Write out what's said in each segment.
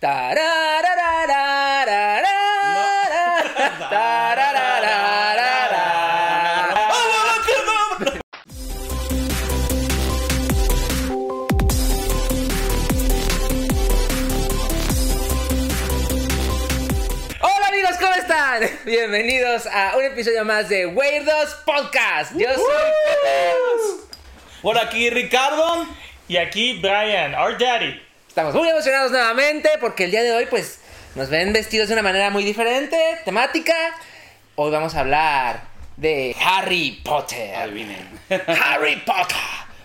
Bienvenidos a un episodio más de Weirdos Podcast. Yo soy Por aquí Ricardo. Y aquí Brian, our daddy. Estamos muy emocionados nuevamente porque el día de hoy pues nos ven vestidos de una manera muy diferente, temática. Hoy vamos a hablar de Harry Potter. Adivinen. Harry Potter.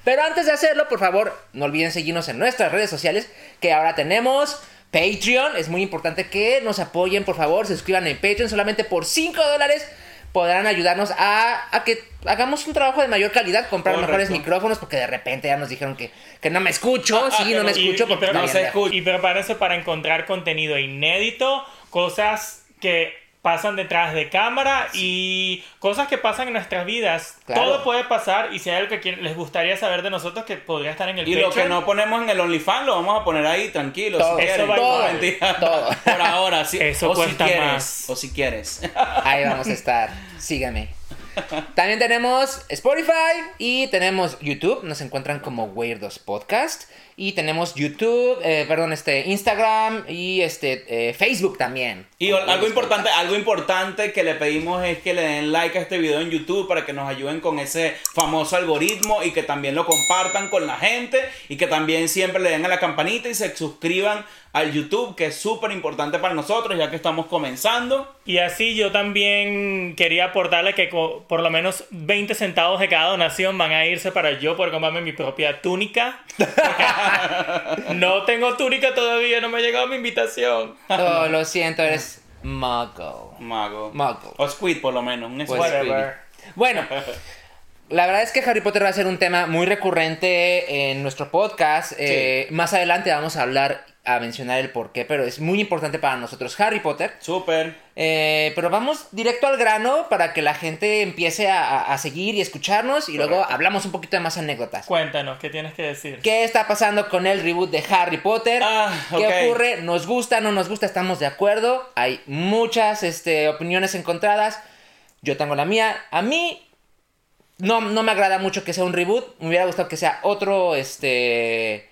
Pero antes de hacerlo, por favor, no olviden seguirnos en nuestras redes sociales, que ahora tenemos Patreon. Es muy importante que nos apoyen, por favor, se suscriban en Patreon. Solamente por 5 dólares podrán ayudarnos a, a que hagamos un trabajo de mayor calidad, comprar Correcto. mejores micrófonos, porque de repente ya nos dijeron que, que no me escucho. Sí, no me Y- escucho y, porque no se escucha. y prepárense para encontrar contenido inédito, cosas que pasan detrás de cámara y cosas que pasan en nuestras vidas. Claro. Todo puede pasar y si hay algo que les gustaría saber de nosotros que podría estar en el Y lo que no ponemos en el OnlyFans lo vamos a poner ahí tranquilo. Todo. si Eso va Todo. Mentira. Todo. Por ahora, sí. Eso o si cuesta quieres. más. O si quieres. Ahí vamos a estar. Síganme. También tenemos Spotify y tenemos YouTube. Nos encuentran como Weirdos Podcast. Y tenemos YouTube, eh, perdón, este, Instagram y este, eh, Facebook también. Y algo importante, algo importante que le pedimos es que le den like a este video en YouTube para que nos ayuden con ese famoso algoritmo y que también lo compartan con la gente y que también siempre le den a la campanita y se suscriban al YouTube, que es súper importante para nosotros ya que estamos comenzando. Y así yo también quería aportarle que por lo menos 20 centavos de cada donación van a irse para yo poder comprarme mi propia túnica. No tengo túnica todavía, no me ha llegado mi invitación. Oh, lo siento, eres Muggle. Mago. Muggle. O Squid, por lo menos. Un Pues, Squid. Whatever. Bueno, la verdad es que Harry Potter va a ser un tema muy recurrente en nuestro podcast. Eh, más adelante vamos a hablar, a mencionar el por qué, pero es muy importante para nosotros Harry Potter. Súper. Eh, pero vamos directo al grano para que la gente empiece a, seguir y escucharnos y luego hablamos un poquito de más anécdotas. Cuéntanos, ¿qué tienes que decir? ¿Qué está pasando con el reboot de Harry Potter? Ah, ¿Qué ocurre? ¿Nos gusta? ¿No nos gusta? ¿Estamos de acuerdo? Hay muchas este, opiniones encontradas. Yo tengo la mía. A mí no, no me agrada mucho que sea un reboot. Me hubiera gustado que sea otro, este...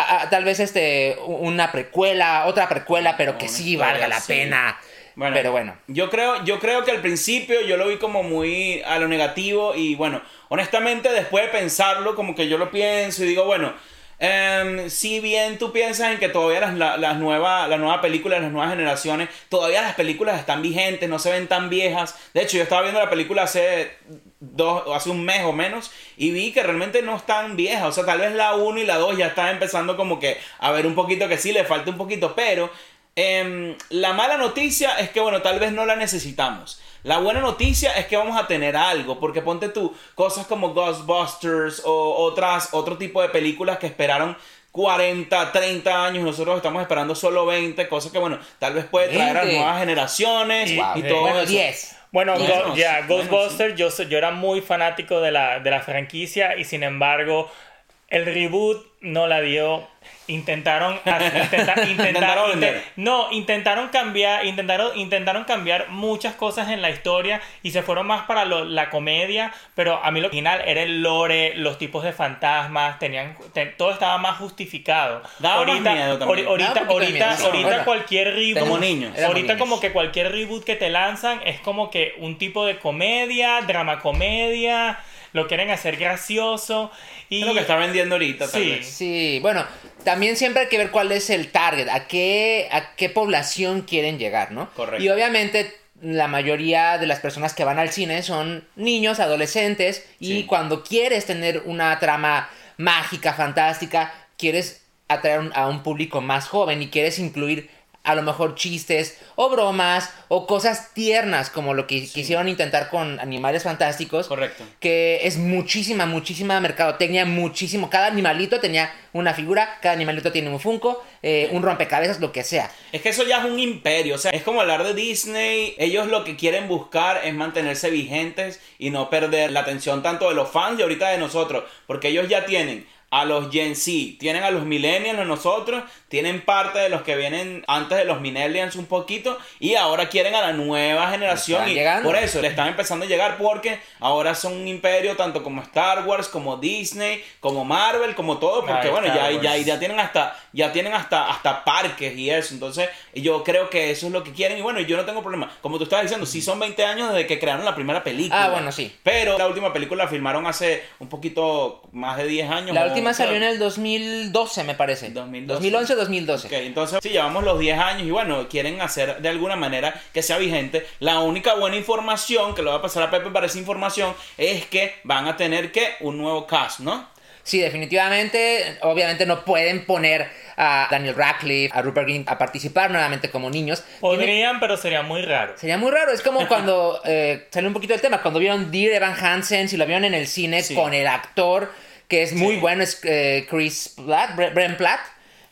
a- a- tal vez este una precuela, otra precuela, pero que sí valga la sí. pena. Bueno, pero bueno. Yo creo, yo creo que al principio yo lo vi como muy a lo negativo y bueno, honestamente después de pensarlo, como que yo lo pienso y digo, bueno, em, si bien tú piensas en que todavía las, la- las nuevas, la nueva película de las nuevas generaciones, todavía las películas están vigentes, no se ven tan viejas. De hecho, yo estaba viendo la película hace dos, hace un mes o menos y vi que realmente no están viejas. O sea, tal vez la 1 y la 2 ya están empezando como que a ver un poquito que sí, le falta un poquito, pero em, la mala noticia es que, bueno, tal vez no la necesitamos. La buena noticia es que vamos a tener algo, porque ponte tú, cosas como Ghostbusters o otras, otro tipo de películas que esperaron 40, 30 años, nosotros estamos esperando solo 20, cosas que, bueno, tal vez puede traer a 20. nuevas generaciones y, Wow. y todo bueno, eso. 10. Bueno, ya, bueno, Ghostbusters, yo, yo era muy fanático de la, de la franquicia y sin embargo el reboot no la dio. Intentaron, intenta- Intentaron no, intentaron cambiar, intentaron, intentaron cambiar muchas cosas en la historia y se fueron más para lo- la comedia, pero a mí lo original era el lore, los tipos de fantasmas, tenían, te- todo estaba más justificado. Daba más miedo también. ori- ahorita, Daba ahorita, miedo. ahorita Bueno, cualquier reboot, como niños. Ahorita niños. como que cualquier reboot que te lanzan es como que un tipo de comedia, drama comedia, lo quieren hacer gracioso y Es lo que está vendiendo ahorita, tal Sí. vez. Sí, bueno, también siempre hay que ver cuál es el target, a qué, a qué población quieren llegar, ¿no? Correcto. Y obviamente la mayoría de las personas que van al cine son niños, adolescentes, y Sí. cuando quieres tener una trama mágica, fantástica, quieres atraer a un público más joven y quieres incluir a lo mejor chistes o bromas o cosas tiernas como lo que quisieron intentar con Animales Fantásticos. Correcto. Que es muchísima, muchísima mercadotecnia, muchísimo. Cada animalito tenía una figura, cada animalito tiene un Funko, eh, un rompecabezas, lo que sea. Es que eso ya es un imperio, o sea, es como hablar de Disney, ellos lo que quieren buscar es mantenerse vigentes y no perder la atención tanto de los fans y ahorita de nosotros, porque ellos ya tienen a los Gen Z, tienen a los millennials, a nosotros, tienen parte de los que vienen antes de los millennials un poquito y ahora quieren a la nueva generación Están y llegando. por eso le están empezando a llegar porque ahora son un imperio tanto como Star Wars, como Disney, como Marvel, como todo, porque Ay, bueno, Star ya, ya, Wars. ya tienen hasta ya tienen hasta hasta parques y eso, entonces yo creo que eso es lo que quieren y bueno, yo no tengo problema. Como tú estabas diciendo, sí son 20 años desde que crearon la primera película. Ah, bueno, sí. Pero la última película la filmaron hace un poquito más de 10 años. La última salió en el 2012, me parece. 2012. 2011 2012. Ok, entonces sí, llevamos los 10 años y bueno, quieren hacer de alguna manera que sea vigente. La única buena información que le va a pasar a Pepe para esa información es que van a tener que un nuevo cast, ¿no? Sí, definitivamente. Obviamente no pueden poner a Daniel Radcliffe, a Rupert Grint a participar nuevamente como niños. Podrían, pero sería muy raro. Sería muy raro. Es como cuando eh, salió un poquito del tema. Cuando vieron Dear Evan Hansen, si lo vieron en el cine Sí. con el actor que es muy Sí. bueno, es eh, Chris Platt, Bre- Brent Platt.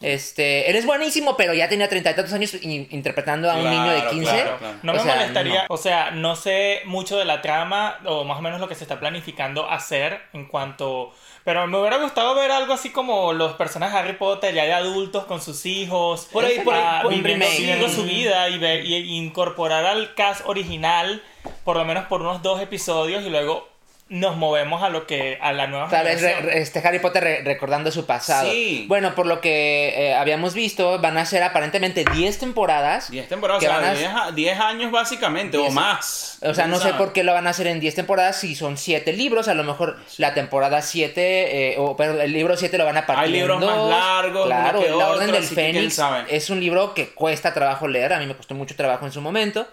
Este, él es buenísimo, pero ya tenía treinta y tantos años in- interpretando a un Claro, niño de 15. claro, claro. No O me sea, molestaría, no. o sea, no sé mucho de la trama o más o menos lo que se está planificando hacer en cuanto... Pero me hubiera gustado ver algo así como los personajes de Harry Potter ya de adultos con sus hijos. Por ahí, por ahí, ah, por- remake. viviendo su vida y, ver- y incorporar al cast original por lo menos por unos dos episodios y luego nos movemos a lo que a la nueva Tal vez este Harry Potter re- recordando su pasado. Sí. Bueno, por lo que eh, habíamos visto, van a ser aparentemente 10 temporadas. 10 temporadas, o que sea, van a- 10, a- 10 años básicamente, o 10. más. O sea, no sé por qué lo van a hacer en 10 temporadas si son 7 libros. A lo mejor la temporada 7, o pero el libro 7 lo van a partir Hay libros en más largos, Claro, que La Orden del Fénix es un libro que cuesta trabajo leer. A mí me costó mucho trabajo en su momento.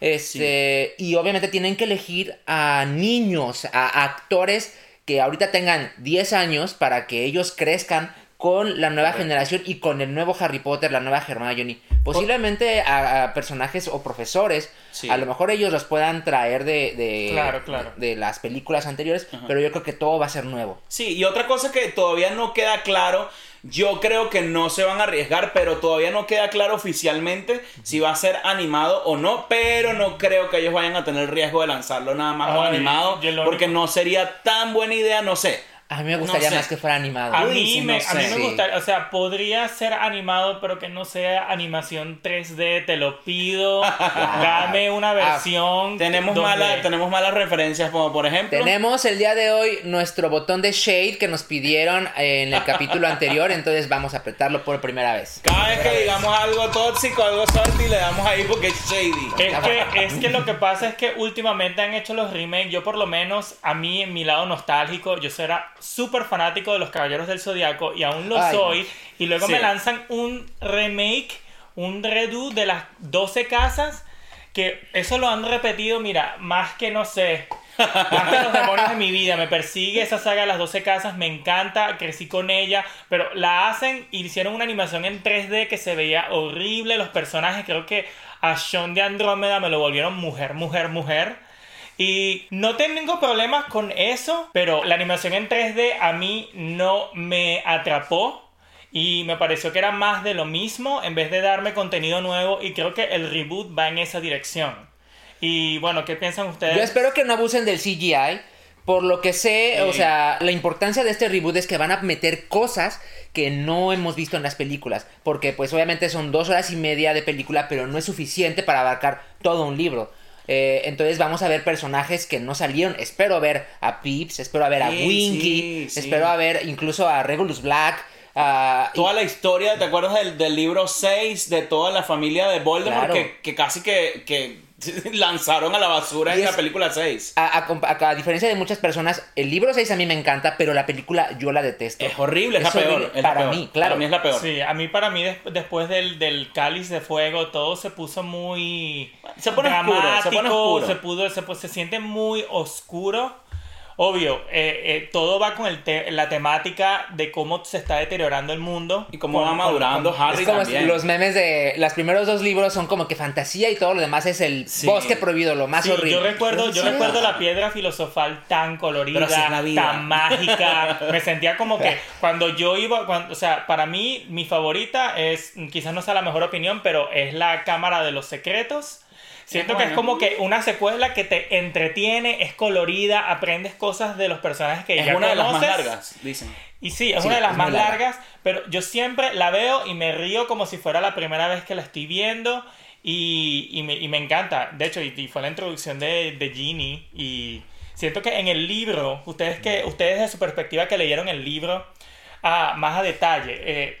Este, Y obviamente tienen que elegir a niños, a actores que ahorita tengan 10 años para que ellos crezcan con la nueva generación y con el nuevo Harry Potter, la nueva Hermione. Posiblemente a, a personajes o profesores, Sí. a lo mejor ellos los puedan traer de, de, Claro, claro. de las películas anteriores, pero yo creo que todo va a ser nuevo. Sí, y otra cosa que todavía no queda claro, yo creo que no se van a arriesgar, pero todavía no queda claro oficialmente si va a ser animado o no, pero no creo que ellos vayan a tener riesgo de lanzarlo nada más Ay, animado, porque no sería tan buena idea, no sé. A mí me No gustaría sé. más que fuera animado. A mí, sí, me, no a mí me gustaría, o sea, podría ser animado, pero que no sea animación 3D, te lo pido. Dame una versión. Tenemos, donde- mala- tenemos malas referencias, como por ejemplo... Tenemos el día de hoy nuestro botón de shade que nos pidieron en el capítulo anterior, entonces vamos a apretarlo por primera vez. Cada vez que digamos algo tóxico, algo salty, le damos ahí porque es shady. Es que, es que lo que pasa es que últimamente han hecho los remakes. Yo, por lo menos, a mí, en mi lado nostálgico, yo era súper fanático de los Caballeros del Zodiaco y aún lo Ay, soy. Y luego Sí. me lanzan un remake, un redo de las 12 casas. Que eso lo han repetido, mira, más que no sé. Más que los demonios de mi vida. Me persigue esa saga de las 12 casas. Me encanta. Crecí con ella. Pero la hacen y hicieron una animación en 3D que se veía horrible. Los personajes, creo que a Sean de Andrómeda me lo volvieron mujer, mujer, mujer. Y no tengo problemas con eso, pero la animación en 3D a mí no me atrapó. Y me pareció que era más de lo mismo en vez de darme contenido nuevo. Y creo que el reboot va en esa dirección. Y bueno, ¿qué piensan ustedes? Yo espero que no abusen del CGI. Por lo que sé, Sí. o sea, la importancia de este reboot es que van a meter cosas que no hemos visto en las películas. Porque pues obviamente son dos horas y media de película, pero no es suficiente para abarcar todo un libro. Eh, entonces vamos a ver personajes que no salieron. Espero ver a Pips, espero a ver a Sí, Winky, sí, espero a ver incluso a Regulus Black. Toda la historia, ¿te acuerdas del, del libro 6 de toda la familia de Voldemort Claro. que, que casi que, que lanzaron a la basura Y en es- la película 6? A, a a- a diferencia de muchas personas, el libro 6 a mí me encanta, pero la película yo la detesto. Es horrible, es, la peor. la para peor. mí, claro. Para mí es la peor. Sí, a mí para mí des- después del, del cáliz de fuego todo se puso muy Se pone oscuro, se pone oscuro. se pudo, se, pues, se siente muy oscuro. Obvio, eh, eh, todo va con el te- la temática de cómo se está deteriorando el mundo. Y cómo va madurando con- Harry Es como también. los memes de los primeros dos libros son como que fantasía y todo lo demás es el Sí. bosque prohibido, lo más Sí, horrible. yo recuerdo, yo recuerdo la piedra filosofal tan colorida, Pero así es la vida. tan mágica. Me sentía como que cuando yo iba, cuando, o sea, para mí mi favorita es, quizás no sea la mejor opinión, pero es la Cámara de los Secretos. Siento que es como que una secuela que te entretiene, es colorida, aprendes cosas de los personajes que es ya una de las más largas, dicen. Y sí, es Sí, una de las más larga. largas, pero yo siempre la veo y me río como si fuera la primera vez que la estoy viendo y, y me, y me encanta. De hecho, y, y fue la introducción de, de Ginny y siento que en el libro, ustedes que ustedes de su perspectiva que leyeron el libro ah, más a detalle, eh,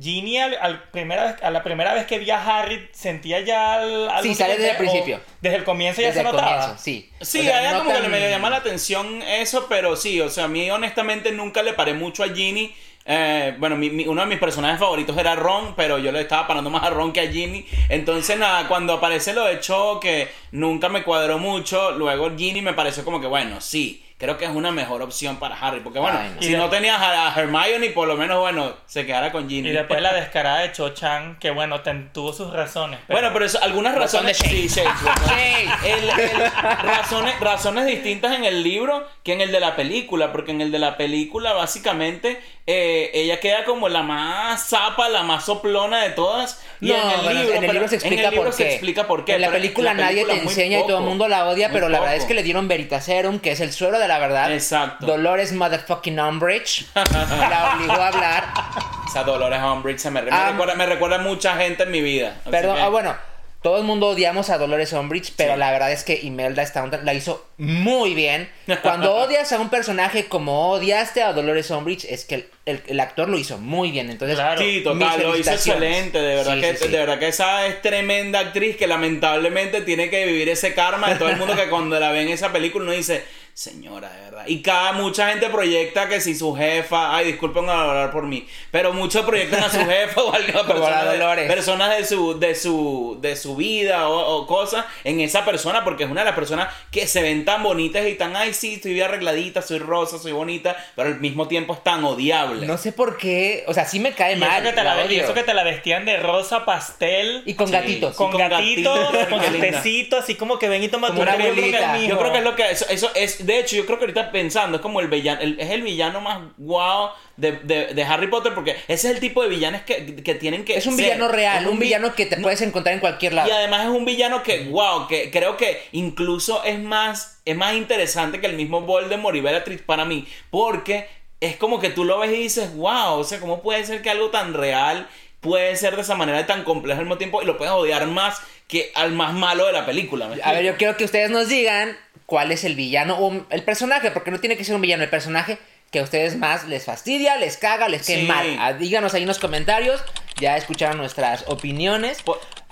Ginny al, al primera vez- a la primera vez que vi a Harry sentía ya al- algo Sí, sale desde el tenía- o principio. Desde el comienzo ya Desde se el notaba. comienzo, sí. Sí, O sea, a ella no como que me llama la atención eso, pero sí, o sea, a mí honestamente nunca le paré mucho a Ginny. Eh, bueno, mi- mi- uno de mis personajes favoritos era Ron, pero yo le estaba parando más a Ron que a Ginny. Entonces, nada, cuando aparece lo de Cho, que nunca me cuadró mucho, luego Ginny me pareció como que, bueno, sí, creo que es una mejor opción para Harry. Porque, bueno, Ay, no. si de- no tenías a, Hermione, por lo menos, bueno, se quedara con Ginny. Y después la descarada de Cho Chang, que bueno, ten- tuvo sus razones. pero- Bueno, pero eso, algunas Razón de razones. Sí, sí, Shade. El- el- razones, razones distintas en el libro que en el de la película, porque en el de la película básicamente eh, ella queda como la más zapa, la más soplona de todas. Y No, en el bueno, libro, en el libro se explica en el libro por se qué. explica por qué. En la película la nadie película te enseña y todo el poco, mundo la odia, pero la verdad es poco. que le dieron Veritaserum, que es el suero de la verdad. Exacto. Dolores Motherfucking Umbridge la obligó a hablar. Esa Dolores Umbridge se me, me Ah. recuerda, me recuerda a mucha gente en mi vida. Perdón, que- ah, bueno, todo el mundo odiamos a Dolores Umbridge, pero Sí. la verdad es que Imelda Staunton la hizo muy bien. Cuando odias a un personaje como odiaste a Dolores Umbridge, es que el, el- el actor lo hizo muy bien. Entonces, Claro. Sí, total, lo hizo excelente, de verdad Sí, que sí, sí. de verdad que esa es tremenda actriz que lamentablemente tiene que vivir ese karma de todo el mundo que cuando la ve en esa película uno dice, señora, de verdad. Y cada mucha gente proyecta que si su jefa, ay, disculpen hablar por mí, pero muchos proyectan a su jefa o a alguna Como la persona de, Dolores. personas de su de su de su vida o, o cosas en esa persona porque es una de las personas que se ven tan bonitas y tan, ay, sí, estoy bien arregladita, soy rosa, soy bonita, pero al mismo tiempo es tan odiable. No sé por qué, o sea, sí me cae Y mal. eso, que te la, la y odio. eso que te la vestían de rosa pastel. Y con Sí. gatitos. con, con gatitos, gatitos, con su tecito, así como que ven y toma tu yo creo que es lo que eso, eso es de hecho yo creo que ahorita pensando es como el villano el- es el villano más guau de, de, de Harry Potter porque ese es el tipo de villanos que, que tienen que Es un ser. villano real, Es un, vi- villano que te puedes encontrar en cualquier lado. y además es un villano que wow que creo que incluso es más es más interesante que el mismo Voldemort y Bellatrix para mí porque es como que tú lo ves y dices wow o sea cómo puede ser que algo tan real puede ser de esa manera y tan complejo al mismo tiempo y lo puedes odiar más que al más malo de la película ¿me A ver, yo quiero que ustedes nos digan cuál es el villano o el personaje, porque no tiene que ser un villano, el personaje que a ustedes más les fastidia, les caga, les Sí. mal. Ah, Díganos ahí en los comentarios, ya escucharon nuestras opiniones.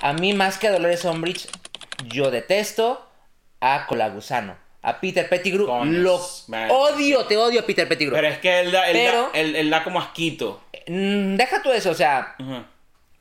A mí más que a Dolores Umbridge, yo detesto a Colagusano. A Peter Pettigrew Coño, lo man. odio, te odio Peter Pettigrew. Pero es que él da, él Pero- da, él- él da como asquito. Mm, deja tú eso, o sea.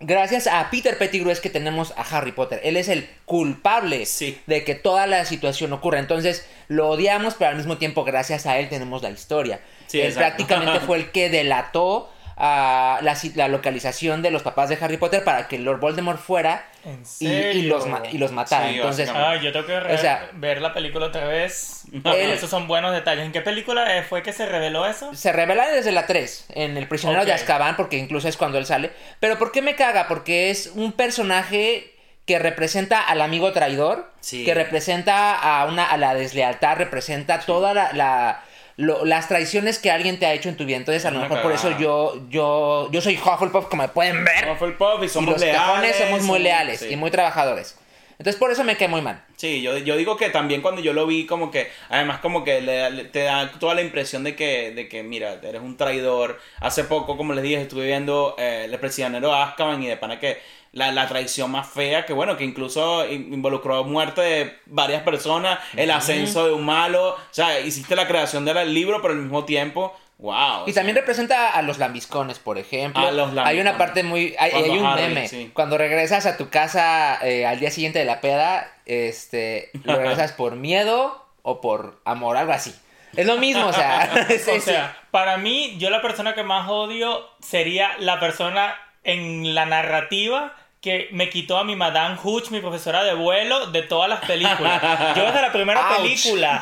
Gracias a Peter Pettigrew es que tenemos a Harry Potter. Él es el culpable Sí. de que toda la situación ocurra. Entonces lo odiamos, pero al mismo tiempo gracias a él tenemos la historia. Sí, él exacto. prácticamente fue el que delató a la, localización de los papás de Harry Potter para que Lord Voldemort fuera ¿En y, y los, y los matara. Sí, Entonces. Ah, yo tengo que O sea- ver la película otra vez. Él- Esos son buenos detalles. ¿En qué película eh, fue que se reveló eso? se revela desde la 3, en El prisionero de. Azkaban, porque incluso es cuando él sale. Pero ¿por qué me caga? Porque es un personaje que representa al amigo traidor, Sí. que representa a una a la deslealtad, representa toda la, la- lo- las traiciones que alguien te ha hecho en tu vida. Entonces, a lo mejor por eso cagada. yo yo yo soy Hufflepuff, como pueden ver. Hufflepuff y y somos los leales. somos muy leales sí. y muy trabajadores. Entonces, por eso me cae muy mal. Sí, yo, yo digo que también cuando yo lo vi, como que, además, como que le- le- te da toda la impresión de que, de que, mira, eres un traidor. Hace poco, como les dije, estuve viendo eh, El prisionero Azkaban y de pana que la, la traición más fea, que bueno, que incluso in- involucró muerte de varias personas, el ascenso de un malo. O sea, hiciste la creación del libro, pero al mismo tiempo, wow. Y también representa a los lambiscones, por ejemplo. A los hay lambiscones. una parte muy... Hay, hay un Harry, meme. sí. Cuando regresas a tu casa eh, al día siguiente de la peda, este, lo regresas por miedo o por amor, algo así. Es lo mismo, o sea... o sea, para mí, yo la persona que más odio sería la persona en la narrativa que me quitó a mi Madame Hooch, mi profesora de vuelo, de todas las películas. Yo desde la primera Ouch. película,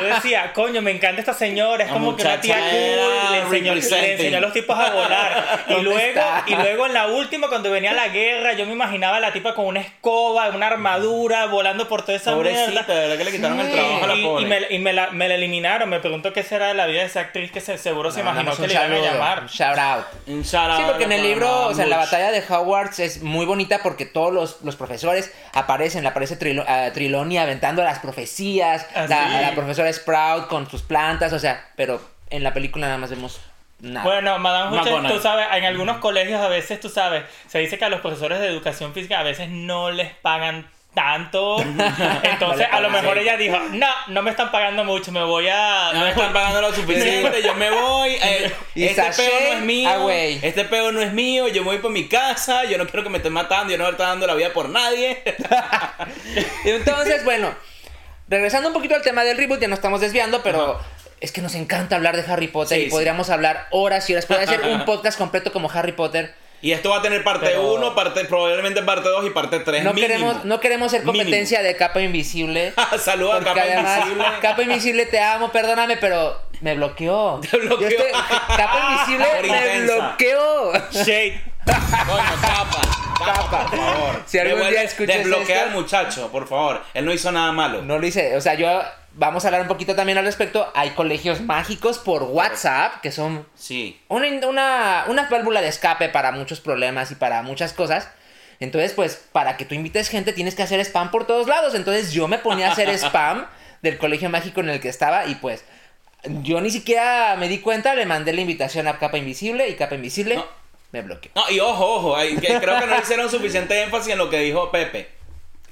yo decía, coño, me encanta esta señora, es La como que una tía cool, le enseñó, le enseñó a los tipos a volar. Y ¿Dónde luego, está? y luego en la última, cuando venía la guerra, yo me imaginaba a la tipa con una escoba, una armadura, volando por toda esa Pobrecita, mierda. de verdad que le quitaron el Sí. trabajo a la Y, pobre. y me, y me la, me la eliminaron. Me pregunto qué será de la vida de esa actriz que se, seguro se Le imaginó que le iban a llamar. un shout out. Un shout out Sí, porque en el libro, o sea, en la Much. batalla de Hogwarts es muy bonita porque todos los, los profesores aparecen. Aparece Trilo- ah, Trilonia aventando las profecías, Ah, la, la profesora Sprout con sus plantas, o sea, pero en la película nada más vemos nada. Bueno, Madame McGonagall. tú sabes, en algunos colegios a veces, tú sabes, se dice que a los profesores de educación física a veces no les pagan tanto. Entonces, a lo mejor ella dijo, no, no me están pagando mucho, me voy a... No me están pagando lo suficiente, yo me voy. eh, Y este sachet peo no es mío. away. Este peo no es mío. Yo me voy por mi casa. Yo no quiero que me estén matando. Yo no voy a estar dando la vida por nadie. Entonces, bueno, regresando un poquito al tema del reboot, ya nos estamos desviando, pero es que nos encanta hablar de Harry Potter Sí, y podríamos hablar horas y horas. Podría ser un podcast completo como Harry Potter. Y esto va a tener parte Pero- 1, parte, probablemente parte 2 y parte 3. No queremos, no queremos ser competencia de capa invisible. Saludos a Porque Capa además, Invisible. Capa Invisible, te amo, perdóname, pero me bloqueó. Te bloqueó. Yo estoy- Capa Invisible me intensa. bloqueó. Shade. Coño, capa. Capa, por favor. Si algún Devuelve- día escuchas Desbloquea esto- al muchacho, por favor. Él no hizo nada malo. No lo hice, o sea, yo vamos a hablar un poquito también al respecto. Hay colegios mágicos por WhatsApp que son Sí. una, una, una válvula de escape para muchos problemas y para muchas cosas. Entonces, pues, para que tú invites gente tienes que hacer spam por todos lados. Entonces yo me ponía a hacer spam del colegio mágico en el que estaba y pues yo ni siquiera me di cuenta, le mandé la invitación a Capa Invisible y Capa Invisible No. Me bloqueó. No, y ojo, ojo, hay- creo que no hicieron suficiente énfasis en lo que dijo Pepe.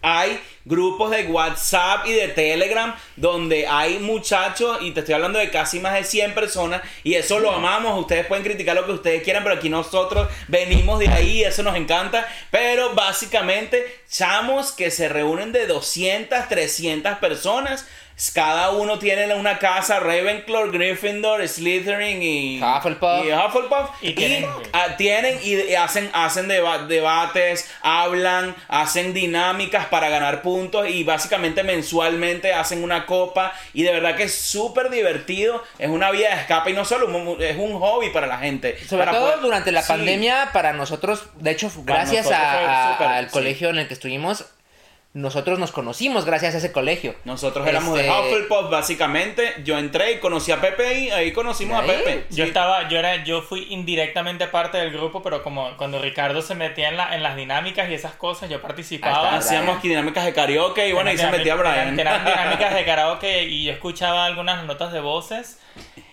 Hay grupos de WhatsApp y de Telegram donde hay muchachos, y te estoy hablando de casi más de 100 personas, y eso lo amamos. Ustedes pueden criticar lo que ustedes quieran, pero aquí nosotros venimos de ahí, eso nos encanta. Pero básicamente, chamos que se reúnen de 200, 300 personas. Cada uno tiene una casa, Ravenclaw, Gryffindor, Slytherin y Hufflepuff. y Hufflepuff. Y Y tienen- ah, tienen y y hacen, hacen deba- debates, hablan, hacen dinámicas para ganar puntos y básicamente mensualmente hacen una copa y de verdad que es súper divertido, es una vía de escape y no solo, un- es un hobby para la gente. Sobre Para todo poder- durante la Sí. pandemia, para nosotros, de hecho, gracias nosotros a- fue a- súper, al sí. colegio en el que estuvimos, nosotros nos conocimos gracias a ese colegio. Nosotros éramos Este, de Hufflepuff básicamente, yo entré y conocí a Pepe y ahí conocimos ¿Ahí? a Pepe. Yo Sí. estaba, yo era, yo fui indirectamente parte del grupo, pero como cuando Ricardo se metía en, la, en las dinámicas y esas cosas, yo participaba. está, Hacíamos dinámicas de karaoke y bueno, ahí se Eran metía Brian. Eran dinámicas de karaoke y yo escuchaba algunas notas de voces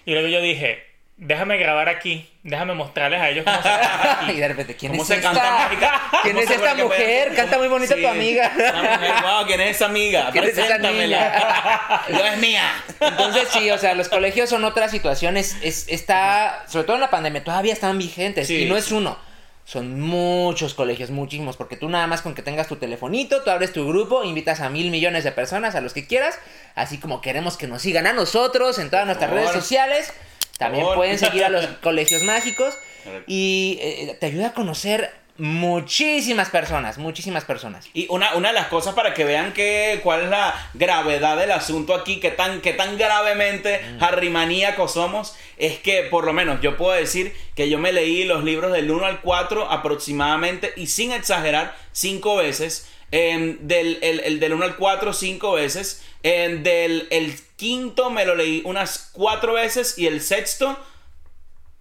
y luego yo dije, déjame grabar aquí, déjame mostrarles a ellos cómo se canta y aquí. de repente, ¿quién ¿Cómo es se esta? canta mágica? ¿Quién ¿Cómo es se esta acuerda que mujer? Canta muy bonito Sí, tu amiga. mujer, wow, ¿quién es esa amiga? ¿Quién es esa Preséntamela. Yo es mía. Entonces sí, o sea, los colegios son otra situación. Es, es- está, sobre todo en la pandemia, todavía están vigentes. Sí. Y no es uno. Son muchos colegios, muchísimos. Porque tú nada más con que tengas tu telefonito, tú abres tu grupo, invitas a mil millones de personas, a los que quieras. Así como queremos que nos sigan a nosotros en todas nuestras favor. redes sociales. También pueden seguir a los colegios mágicos. Y eh, te ayuda a conocer muchísimas personas, muchísimas personas. Y una, una de las cosas para que vean que, cuál es la gravedad del asunto aquí, que tan, que tan gravemente harrimaníacos somos, es que por lo menos yo puedo decir que yo me leí los libros del 1 al 4 aproximadamente y sin exagerar, cinco veces. Em, del, el, el del 1 al 4 cinco veces. em, del el quinto me lo leí unas cuatro veces y el sexto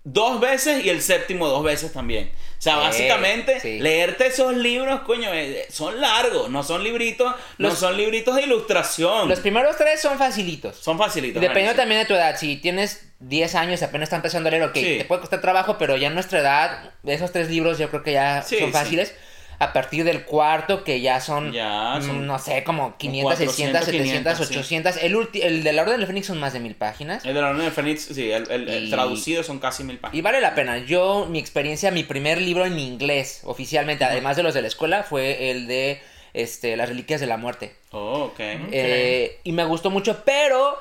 dos veces y el séptimo dos veces también. O sea, Sí, básicamente, sí. leerte esos libros, coño, eh, son largos, no son libritos, no Los- son libritos de ilustración. Los primeros tres son facilitos. son facilitos. Dependiendo también de tu edad, si tienes 10 años y apenas está empezando a leer, ok, Sí. te puede costar trabajo, pero ya en nuestra edad, esos tres libros yo creo que ya Sí, son sí. fáciles. A partir del cuarto, que ya son, Ya, son mm, no sé, como 500, 600, 400, 700, 500, sí. 800. El, de la Orden del Fénix son más de mil páginas. El de la Orden de Fénix, sí, el, el- el Y- traducido son casi mil Y páginas. vale la pena. Yo, mi experiencia, mi primer libro en inglés, oficialmente, además de los de la escuela, fue el de este, Las Reliquias de la Muerte. Oh, ok. Eh, y me gustó mucho, pero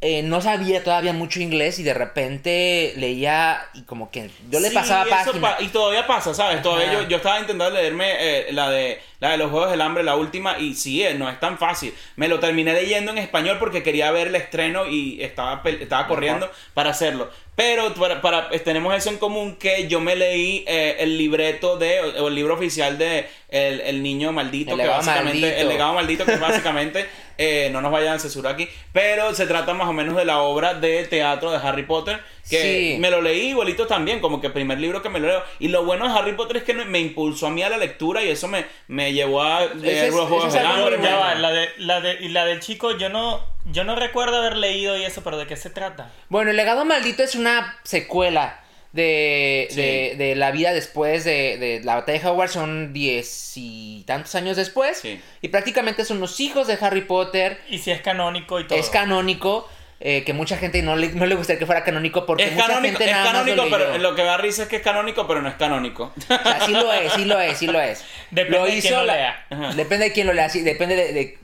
eh, no sabía todavía mucho inglés y de repente leía y como que yo le Sí, pasaba página. pa- y todavía pasa, ¿sabes? Todavía yo, yo estaba intentando leerme eh, la, de, la de los Juegos del Hambre, la última, y sí, eh, no es tan fácil. Me lo terminé leyendo en español porque quería ver el estreno y estaba, estaba corriendo para hacerlo. Pero para, para- eh, tenemos eso en común que yo me leí eh, el libreto de, o, el libro oficial de El, el Niño Maldito, El que básicamente, maldito. el legado maldito, que básicamente, eh, no nos vayan a censurar aquí, pero se trata más o menos de la obra de teatro de Harry Potter, que Sí. me lo leí igualito también, como que el primer libro que me lo leo. Y lo bueno de Harry Potter es que me impulsó a mí a la lectura y eso me, me llevó a leer Juegos Hambre. bueno. va, la, de, la, de, y la del chico, yo no, yo no recuerdo haber leído y eso, pero ¿de qué se trata? Bueno, El legado maldito es una secuela de, Sí. de, de la vida después de, de la batalla de Hogwarts, son diez y tantos años después. Sí. Y prácticamente son los hijos de Harry Potter. Y si es canónico y todo. Es canónico. Eh, que mucha gente no le, no le gustaría que fuera canónico porque Es mucha canónico, gente es nada más canónico lo pero lo que da risa es que es canónico, pero no es canónico. O sea, sí lo es, sí lo es, sí lo es. Depende lo de quién lo lea. Depende de quién lo lea, sí, depende de,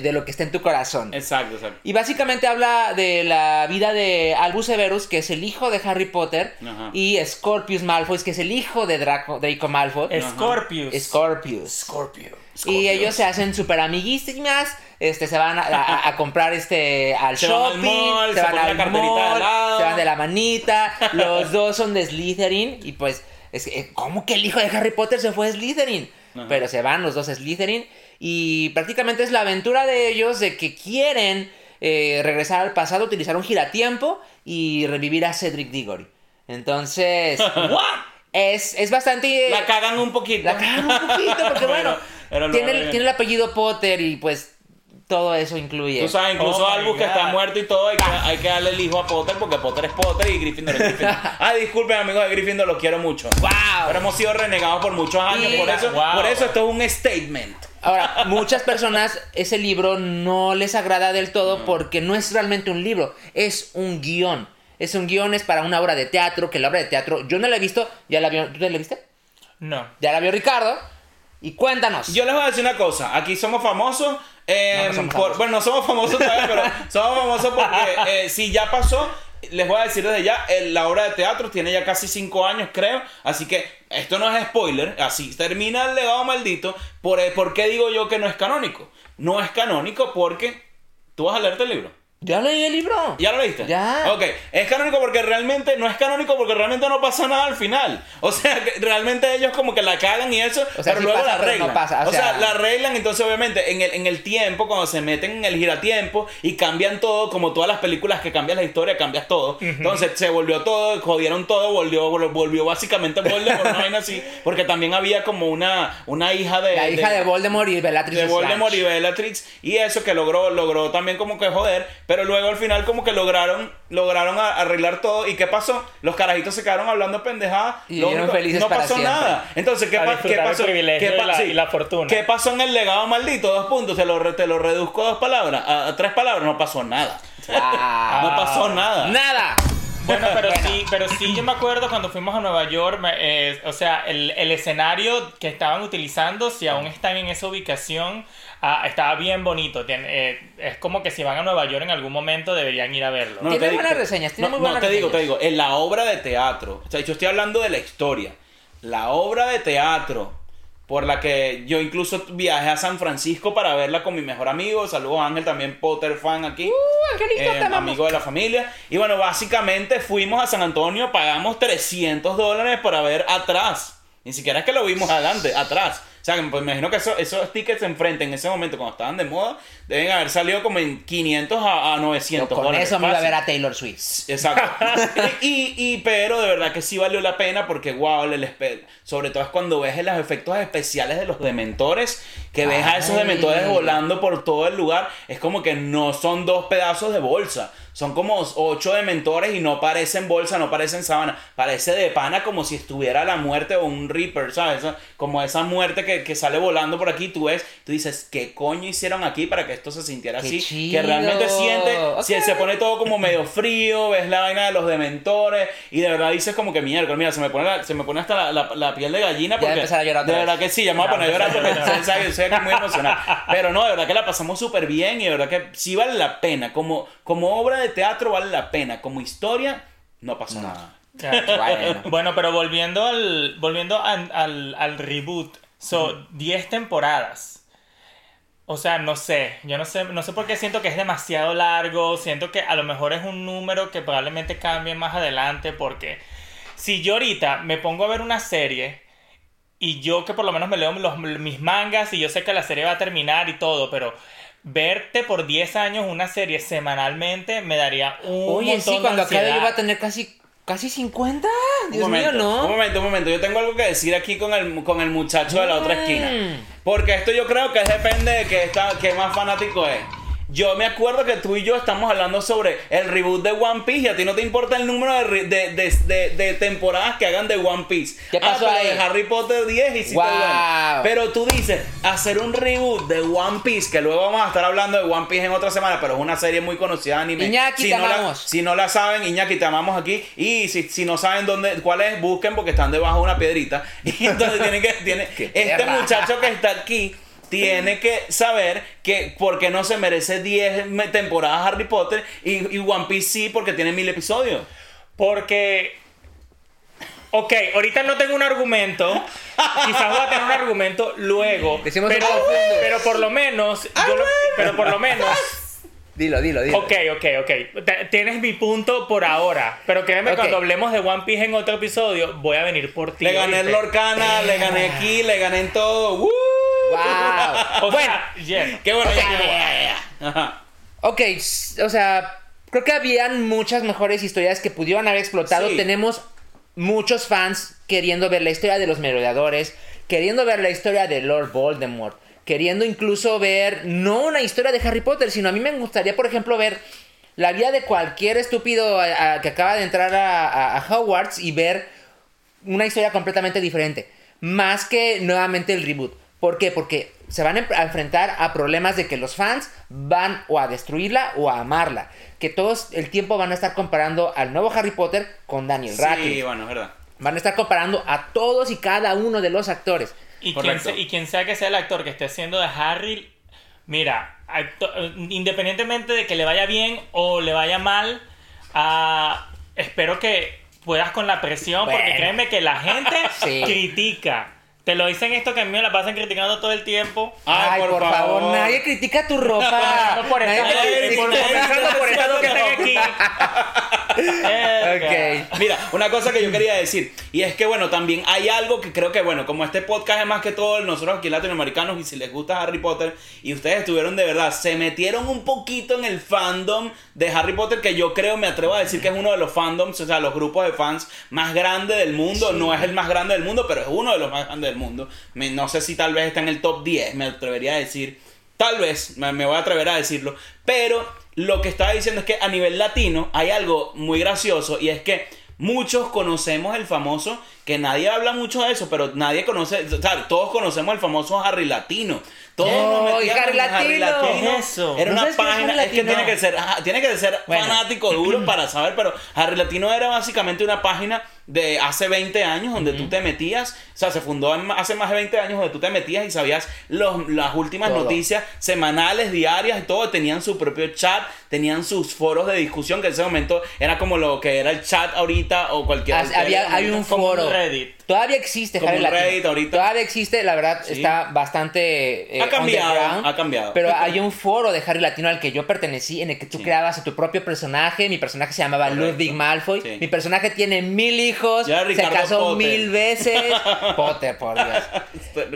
de- lo que esté en tu corazón. exacto, exacto. Y básicamente habla de la vida de Albus Severus, que es el hijo de Harry Potter, Ajá. y Scorpius Malfoy, que es el hijo de Draco, Draco Malfoy. Scorpius. Scorpius. Scorpio. Y ellos se hacen súper amiguísimas, este, se van a, a- a comprar este, al Se van al shopping, mall, se se van la al carterita de mall, se van de la manita, los dos son de Slytherin, y pues, es que, ¿cómo que el hijo de Harry Potter se fue a Slytherin? Ajá. Pero se van los dos a Slytherin, y prácticamente es la aventura de ellos de que quieren eh, regresar al pasado, utilizar un giratiempo y revivir a Cedric Diggory. Entonces, es, es bastante... La cagan un poquito. La cagan un poquito, porque bueno, tiene, tiene el apellido Potter y pues todo eso incluye. Tú sabes, incluso Oh Albus que está muerto y todo, hay que, hay que darle el hijo a Potter porque Potter es Potter y Gryffindor es Gryffindor. ah, disculpen amigos de Gryffindor, los quiero mucho. ¡Wow! Pero hemos sido renegados por muchos años, Y- por eso, Wow. por eso esto es un statement. Ahora, muchas personas ese libro no les agrada del todo porque no es realmente un libro, es un guion. Es un guion, es para una obra de teatro, que la obra de teatro yo no la he visto, ya la vio, ¿tú la viste? No. Ya la vio Ricardo. Y cuéntanos. Yo les voy a decir una cosa, aquí somos famosos, eh, No, no somos por- famosos. bueno, no somos famosos todavía, pero somos famosos porque eh, si ya pasó, les voy a decir desde ya, la obra de teatro tiene ya casi 5 años, creo, así que esto no es spoiler, así termina el legado maldito, por, eh, ¿por qué digo yo que no es canónico? No es canónico porque tú vas a leerte el libro. Ya leí el libro. ¿Ya lo leíste? Ya. Ok, es canónico porque realmente, no es canónico porque realmente no pasa nada al final. O sea, que realmente ellos como que la cagan y eso, O sea, pero sí luego pasa, la no arreglan. pasa, o o sea, sea- la arreglan, entonces obviamente en el, en el tiempo, cuando se meten en el giratiempo y cambian todo, como todas las películas que cambian la historia, cambias todo. Entonces se volvió todo, jodieron todo, volvió, volvió básicamente Voldemort, una vaina así, porque también había como una, una hija de... La hija de, Voldemort y Bellatrix de Voldemort y. Bellatrix y eso que logró logró también como que joder pero luego al final como que lograron lograron a- arreglar todo. Y qué pasó los carajitos se quedaron hablando pendejadas Y Lo vivieron felices no para pasó siempre. nada. Entonces qué, pa- qué pasó ¿Qué y pa- la- sí. y la fortuna. qué pasó en el legado maldito dos puntos. Te lo te lo reduzco a dos palabras a, a tres palabras. No pasó nada. Ah, no pasó nada. Nada. Bueno, pero sí, pero sí yo me acuerdo cuando fuimos a Nueva York, me- eh, o sea, el, el escenario que estaban utilizando, si aún están en esa ubicación, ah, estaba bien bonito. Tien- eh, es como que si van a Nueva York en algún momento deberían ir a verlo. No, Tiene te buenas digo- reseñas, tiene no, muy buenas no, te digo, te digo, en la obra de teatro, o sea, yo estoy hablando de la historia, la obra de teatro por la que yo incluso viajé a San Francisco para verla con mi mejor amigo, saludos a Ángel, también Potter fan aquí, Uh, Angelito, eh, amigo de la familia, y bueno, básicamente fuimos a San Antonio, pagamos 300 dólares para ver atrás, ni siquiera es que lo vimos adelante, atrás. O sea, pues, me imagino que eso- esos tickets enfrente en ese momento, cuando estaban de moda, deben haber salido como en 500 a, a 900 Yo con dólares. eso me iba a ver a Taylor Swift. Exacto. y, y, pero de verdad que sí valió la pena porque, wow, el sobre todo es cuando ves los efectos especiales de los dementores, que ves a esos Ay. dementores volando por todo el lugar, es como que no son dos pedazos de bolsa. Son como ocho dementores y no parecen bolsa, no parecen sábana. Parece de pana como si estuviera la muerte o un Reaper, ¿sabes? Como esa muerte que, que sale volando por aquí. Tú ves, tú dices, ¿qué coño hicieron aquí para que esto se sintiera Qué así? chido. Que realmente siente, si Ok. se pone todo como medio frío, ves la vaina de los dementores y de verdad dices como que mierda, mira, se me pone, la- se me pone hasta la, la- la piel de gallina Ya porque empezar a llorar de vez. verdad que sí, ya me voy a Ya poner a llorar porque yo soy muy emocionado. Pero no, de verdad que la pasamos súper bien y de verdad que sí vale la pena. Como, como obra de teatro vale la pena. Como historia, no pasó nada. Bueno. Bueno, pero volviendo al volviendo al, al, al reboot, son 10 temporadas. O sea, no sé, yo no sé, no sé por qué siento que es demasiado largo, siento que a lo mejor es un número que probablemente cambie más adelante porque si yo ahorita me pongo a ver una serie y yo que por lo menos me leo los, mis mangas y yo sé que la serie va a terminar y todo, pero verte por 10 años una serie semanalmente me daría un Oye, montón sí, cuando de yo iba a tener casi, casi 50. Un Dios momento, mío, Un ¿no? momento, un momento. Yo tengo algo que decir aquí con el, con el muchacho de la otra Mm. esquina. Porque esto yo creo que depende de que, está, que más fanático es. Yo me acuerdo que tú y yo estamos hablando sobre el reboot de One Piece y a ti no te importa el número de, de, de, temporadas que hagan de One Piece. ¿Qué pasó ah, pero ahí? Harry Potter 10 y sí Wow. Pero tú dices, hacer un reboot de One Piece, que luego vamos a estar hablando de One Piece en otra semana, pero es una serie muy conocida de anime. Iñaki, si te no la, amamos. si no la saben, Iñaki, te amamos aquí. Y si, si no saben dónde, cuál es, busquen porque están debajo de una piedrita. Y entonces tienen que, tiene, Qué este muchacho que está aquí tiene que saber que porque no se merece 10 me- temporadas Harry Potter y, y One Piece sí porque tiene mil episodios. Porque. Ok, ahorita no tengo un argumento. Quizás voy a tener un argumento luego. Decimos pero, pero por lo menos. yo lo- pero por lo menos. Dilo, dilo, dilo. Ok, ok, ok. T- Tienes mi punto por ahora. Pero créeme, cuando hablemos de One Piece en otro episodio, voy a venir por ti. Le gané en. Lorcana, le gané aquí, le gané en todo. ¡Woo! Wow. O sea, yeah. Qué bueno. Ajá. Ok, o sea, creo que habían muchas mejores historias que pudieron haber explotado. Sí. Tenemos muchos fans queriendo ver la historia de los merodeadores, queriendo ver la historia de Lord Voldemort, queriendo incluso ver no una historia de Harry Potter, sino a mí me gustaría, por ejemplo, ver la vida de cualquier estúpido a- a- que acaba de entrar a, a- a Hogwarts y ver una historia completamente diferente. Más que nuevamente el reboot. ¿Por qué? Porque se van a enfrentar a problemas de que los fans van o a destruirla o a amarla. Que todos el tiempo van a estar comparando al nuevo Harry Potter con Daniel Sí, Radcliffe. bueno, es verdad. Van a estar comparando a todos y cada uno de los actores. Y quien, y sea que sea el actor que esté haciendo de Harry, mira, acto- independientemente de que le vaya bien o le vaya mal, ah, espero que puedas con la presión, porque Bueno. créeme que la gente Sí. critica. Te lo dicen esto que a mí me la pasan criticando todo el tiempo. Ay, por favor. nadie critica tu ropa. No, por Nadie te Ay, critica. por- por dos que están aquí. Verga. Ok. Mira, una cosa que yo quería decir, y es que bueno, también hay algo que creo que bueno, como este podcast es más que todo nosotros aquí latinoamericanos y si les gusta Harry Potter y ustedes estuvieron de verdad, se metieron un poquito en el fandom de Harry Potter que yo creo, me atrevo a decir que es uno de los fandoms, o sea, los grupos de fans más grandes del mundo, no es el más grande del mundo, pero es uno de los más grandes del mundo. Me- no sé si tal vez está en el top 10, me atrevería a decir. Tal vez, me, me voy a atrever a decirlo. Pero lo que estaba diciendo es que a nivel latino hay algo muy gracioso y es que muchos conocemos el famoso, que nadie habla mucho de eso, pero nadie conoce, o sea, todos conocemos el famoso Harry Latino. Todos nos ¡Oh, metíamos Harry Latino! ¿Qué es eso? Era ¿No una es página, Harry es que Latino? tiene que ser, tiene que ser Bueno. fanático duro para saber, pero Harry Latino era básicamente una página de hace 20 años donde tú te metías, o sea, se fundó en- hace más de 20 años donde tú te metías y sabías los, las últimas Todo. noticias semanales, diarias y todo, tenían su propio chat, tenían sus foros de discusión que en ese momento era como lo que era el chat ahorita o cualquier Has- había, hay un como un foro. Reddit. Todavía existe Como Harry un Latino. Reddit ahorita. Todavía existe, la verdad, Sí. está bastante. eh, Ha cambiado, ha cambiado. Pero hay un foro de Harry Latino al que yo pertenecí, en el que tú Sí. creabas a tu propio personaje. Mi personaje se llamaba Correcto. Ludwig Malfoy. Sí. Mi personaje tiene mil hijos. Ya se casó Potter. mil veces. Potter, por Dios.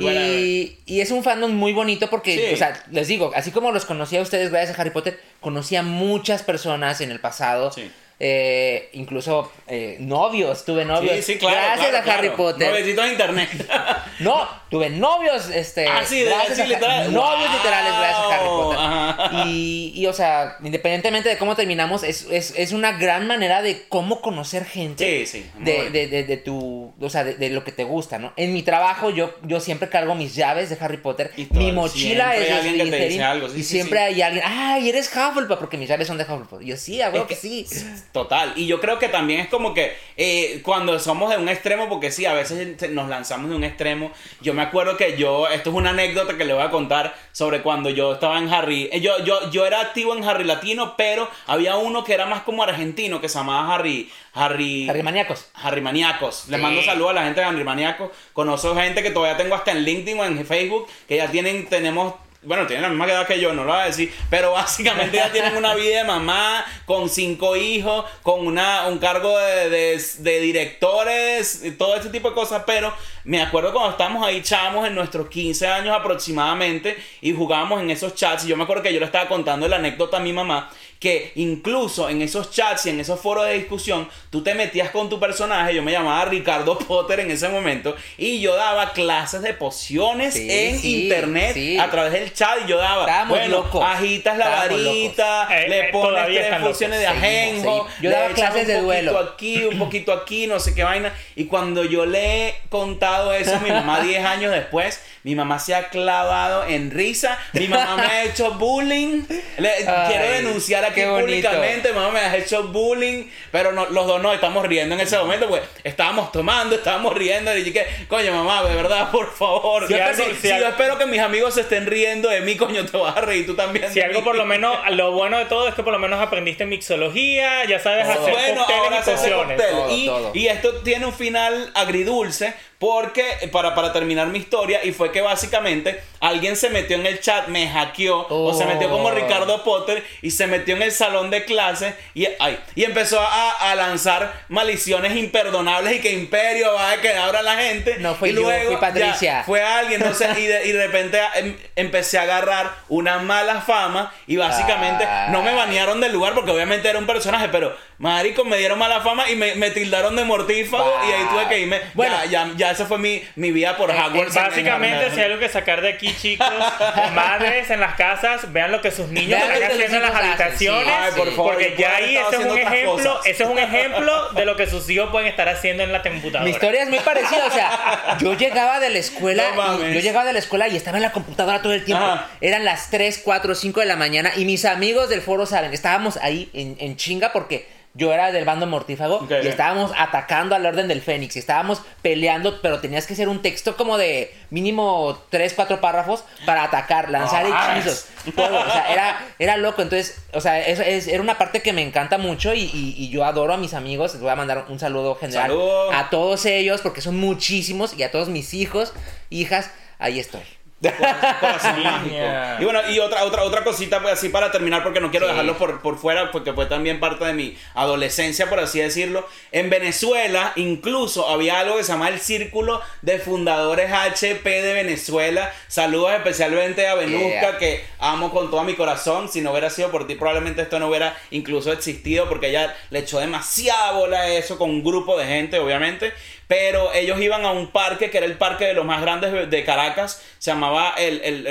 Y, y es un fandom muy bonito porque, Sí. o sea, les digo, así como los conocí a ustedes gracias a Harry Potter, conocí a muchas personas en el pasado. Sí. Eh, incluso eh, novios, tuve novios. Sí, sí, claro. gracias claro, a Harry claro. Potter. Noviecitos de internet. No, tuve novios, este. Ah, sí, gracias a- literal. Novios Wow. literales gracias a Harry Potter. Ajá. Y, y, o sea, independientemente de cómo terminamos, es, es, es una gran manera de cómo conocer gente. Sí, sí, De, bueno. de, de, de tu. O sea, de, lo que te gusta, ¿no? En mi trabajo, yo, yo siempre cargo mis llaves de Harry Potter. Y todo- Mi mochila es de Slytherin, sí, y siempre hay alguien. ¡Ay, eres Hufflepuff! Porque mis llaves son de Hufflepuff. Y yo, sí, huevo que, sí. Total, y yo creo que también es como que eh, cuando somos de un extremo, porque sí, a veces nos lanzamos de un extremo. Yo me acuerdo que yo, esto es una anécdota que le voy a contar sobre cuando yo estaba en Harry. eh, Yo, yo, yo era activo en Harry Latino, pero había uno que era más como argentino, que se llamaba Harry. Harry. Harry Maníacos. Harry Maníacos. Les Sí. mando saludos a la gente de Harry Maníacos. Conozco gente que todavía tengo hasta en LinkedIn o en Facebook, que ya tienen, tenemos. Bueno, tienen la misma edad que yo, no lo voy a decir, pero básicamente ya tienen una vida de mamá, con cinco hijos, con una, un cargo de, de, directores, todo este tipo de cosas, pero me acuerdo cuando estábamos ahí, chavos, en nuestros 15 años aproximadamente, y jugábamos en esos chats, y yo me acuerdo que yo le estaba contando la anécdota a mi mamá, que incluso en esos chats y en esos foros de discusión, tú te metías con tu personaje, yo me llamaba Ricardo Potter en ese momento, y yo daba clases de pociones Sí, en sí, internet sí. a través del chat, y yo daba, Estábamos bueno, locos. agitas la Estábamos varita, locos. Eh, le eh, pones todavía tres están pociones de ajenjo. Yo le daba echas clases un de poquito duelo. aquí, un poquito aquí, no sé qué vaina, y cuando yo le he contado eso a mi mamá 10 años después, mi mamá se ha clavado en risa, mi mamá me ha hecho bullying, Le- quiero denunciar aquí públicamente, mamá me ha hecho bullying, pero no, los dos no estamos riendo en ese momento, pues estábamos tomando, estábamos riendo, y dije, coño mamá, de verdad, por favor, Si Yo- algo- si- si yo espero que mis amigos se estén riendo de mí, coño, te vas a reír tú también. Si algo mí. por lo menos, lo bueno de todo es que por lo menos aprendiste mixología, ya sabes Todo. hacer Bueno, ahora y hace. Todo, y, todo. y esto tiene un final agridulce porque, para, para terminar mi historia, y fue que básicamente alguien se metió en el chat, me hackeó, o se metió como Oh. Ricardo Potter, y se metió en el salón de clases, y, ay, y empezó a, a lanzar maldiciones imperdonables y que Imperio va a quedar ahora la gente. No fui y yo, luego fui ya Patricia. fue alguien, no sé, y de, y de repente em- empecé a agarrar una mala fama y básicamente Ah. no me banearon del lugar porque obviamente era un personaje, pero marico, me dieron mala fama y me, me tildaron de mortífago y ahí tuve que irme. Bueno. Ya, ya, ya esa fue mi, mi vida por Eh, eh, Hogwarts. en- en Básicamente, si hay algo que sacar de aquí, chicos, madres en las casas, vean lo que sus niños Vean lo están que haciendo en los las hacen, habitaciones. sí. Ay, por favor, porque ya ahí ese es un haciendo otras ejemplo, cosas. ese es un ejemplo de lo que sus hijos pueden estar haciendo en la computadora. Mi historia es muy parecida, o sea, yo llegaba de la escuela, No mames. y yo llegaba de la escuela y estaba en la computadora todo el tiempo. Ajá. Eran las 3, 4, 5 de la mañana y mis amigos del foro saben, estábamos ahí en, en chinga porque yo era del bando mortífago y estábamos atacando al orden del Fénix y estábamos peleando, pero tenías que hacer un texto como de mínimo 3, 4 párrafos para atacar, lanzar hechizos, todo, o sea, era, era loco, entonces, o sea, eso es- era una parte que me encanta mucho y, y- y yo adoro a mis amigos, les voy a mandar un saludo general a todos ellos, porque son muchísimos, y a todos mis hijos, hijas, ahí estoy. Corazón mágico. Y bueno, y otra, otra, otra cosita, pues así para terminar, porque no quiero Sí. dejarlo por, por fuera, porque fue también parte de mi adolescencia, por así decirlo. En Venezuela, incluso había algo que se llama el Círculo de Fundadores HP de Venezuela. Saludos especialmente a Benusca, Yeah. que amo con todo mi corazón. Si no hubiera sido por ti, probablemente esto no hubiera incluso existido, porque ella le echó demasiada bola a eso con un grupo de gente, obviamente. Pero ellos iban a un parque que era el parque de los más grandes de- Caracas, se llamaba el,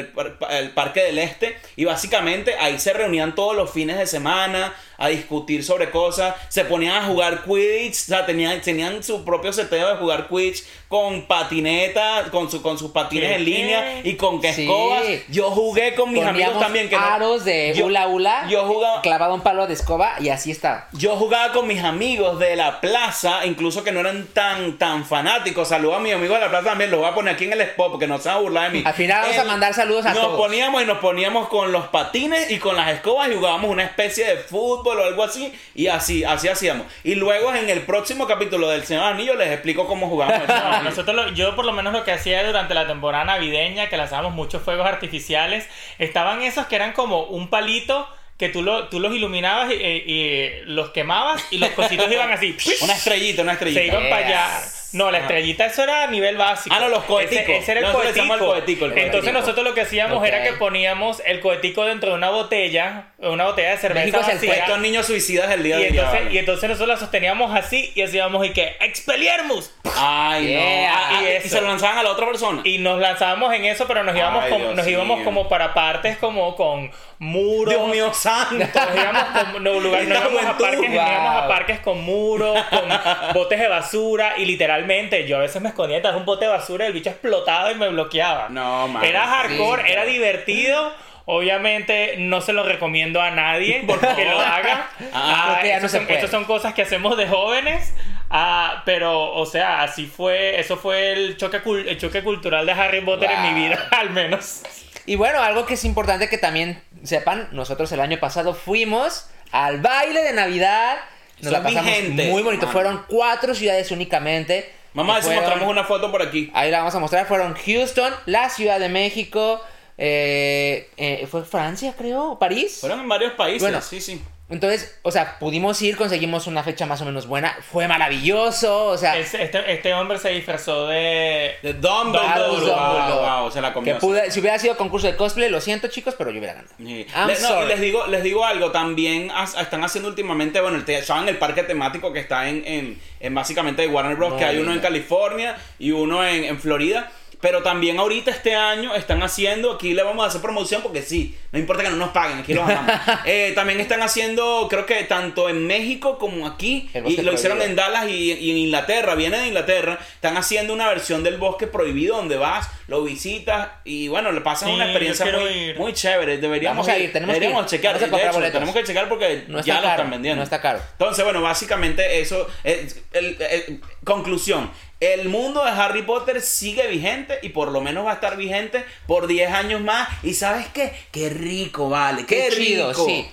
el Parque del Este, y básicamente ahí se reunían todos los fines de semana a discutir sobre cosas, se ponían a jugar Quidditch, o sea, tenían, tenían su propio seteo de jugar Quidditch con patineta, con, su, con sus patines ¿Qué? en línea y con que Sí. escobas. Yo jugué con mis amigos también. Que no- aros de yo- hula hula, Yo jugaba, clavado un palo de escoba, y así está. yo jugaba con mis amigos de la plaza, incluso que no eran tan, tan fanáticos. Saludos a mis amigos de la plaza también, los voy a poner aquí en el spot porque no se van a burlar de mí. Al final vamos a mandar saludos a nos todos. poníamos y nos poníamos con los patines y con las escobas y jugábamos una especie de fútbol o algo así. Y así, así hacíamos. Y luego en el próximo capítulo del Señor Anillo les explico cómo jugamos. el Señor nosotros lo- yo por lo menos lo que hacía durante la temporada navideña, que lanzábamos muchos fuegos artificiales, estaban esos que eran como un palito que tú, lo, tú los iluminabas y, y- y los quemabas y los cositos iban así. Una estrellita, una estrellita. se iban para allá. No, la estrellita eso era a nivel básico. Ah, no, los coheticos. Ese, ese era el cohetico. el el Entonces cohetico. nosotros lo que hacíamos era que poníamos el cohetico dentro de una botella, una botella de cerveza México el vacía. Estos niños suicidas del día Y día. entonces, y entonces nosotros la sosteníamos así y hacíamos y que ¡Expeliermus! Ay, Yeah. no. Ah, Y y, se lo lanzaban a la otra persona. Y nos lanzábamos en eso, pero nos íbamos, Ay, como, Dios nos íbamos mío. como para partes como con muros. Dios mío santo. Nos íbamos, con, no, lugar- nos íbamos a parques, nos íbamos a parques con muros, con botes de basura y literalmente yo a veces me escondía detrás de un bote de basura y el bicho explotaba y me bloqueaba. No, man. Era hardcore, Sí, era divertido. Obviamente no se lo recomiendo a nadie que lo haga. Ah, porque ya estos no se son, puede. estos son cosas que hacemos de jóvenes. Ah, pero, o sea, así fue. Eso fue el choque, cul- el choque cultural de Harry Potter en mi vida, al menos. Y bueno, algo que es importante que también sepan, nosotros el año pasado fuimos al baile de Navidad. Nos Eso la pasamos muy bonito. hermano. Fueron cuatro ciudades únicamente. Mamá, si mostramos una foto por aquí. Ahí la vamos a mostrar. Fueron Houston, la Ciudad de México, eh, eh, fue Francia, creo, París. Fueron en varios países. Bueno. sí, sí. Entonces, o sea, pudimos ir, conseguimos una fecha más o menos buena. Fue maravilloso, o sea, Es- Este, este hombre se disfrazó de. De Dumbledore. Albus Wow, Dumbledore. wow, se la comió. que pude, si hubiera sido concurso de cosplay, lo siento chicos, pero yo hubiera ganado. Sí. No, les digo, les digo algo, también están haciendo últimamente, bueno, el saben el parque temático que está en, en, en básicamente Warner Bros. Que hay uno en. California y uno en, en Florida. Pero también ahorita este año están haciendo, aquí le vamos a hacer promoción porque sí, no importa que no nos paguen, aquí amamos. Eh, también están haciendo, creo que tanto en México como aquí, y lo hicieron en Dallas y, y en Inglaterra, viene de Inglaterra, están haciendo una versión del bosque prohibido donde vas, lo visitas y bueno, le pasas Sí, una experiencia muy, muy chévere. Deberíamos Vamos a ir, tenemos que deberíamos ir. checar. Vamos a de comprar hecho, boletos. tenemos que checar porque No ya lo están vendiendo. no está caro. Entonces, bueno, básicamente eso. es el- el- conclusión. El mundo de Harry Potter sigue vigente y por lo menos va a estar vigente por 10 años más. Y ¿sabes qué? Qué rico, vale. Qué, Qué chido, rico. sí.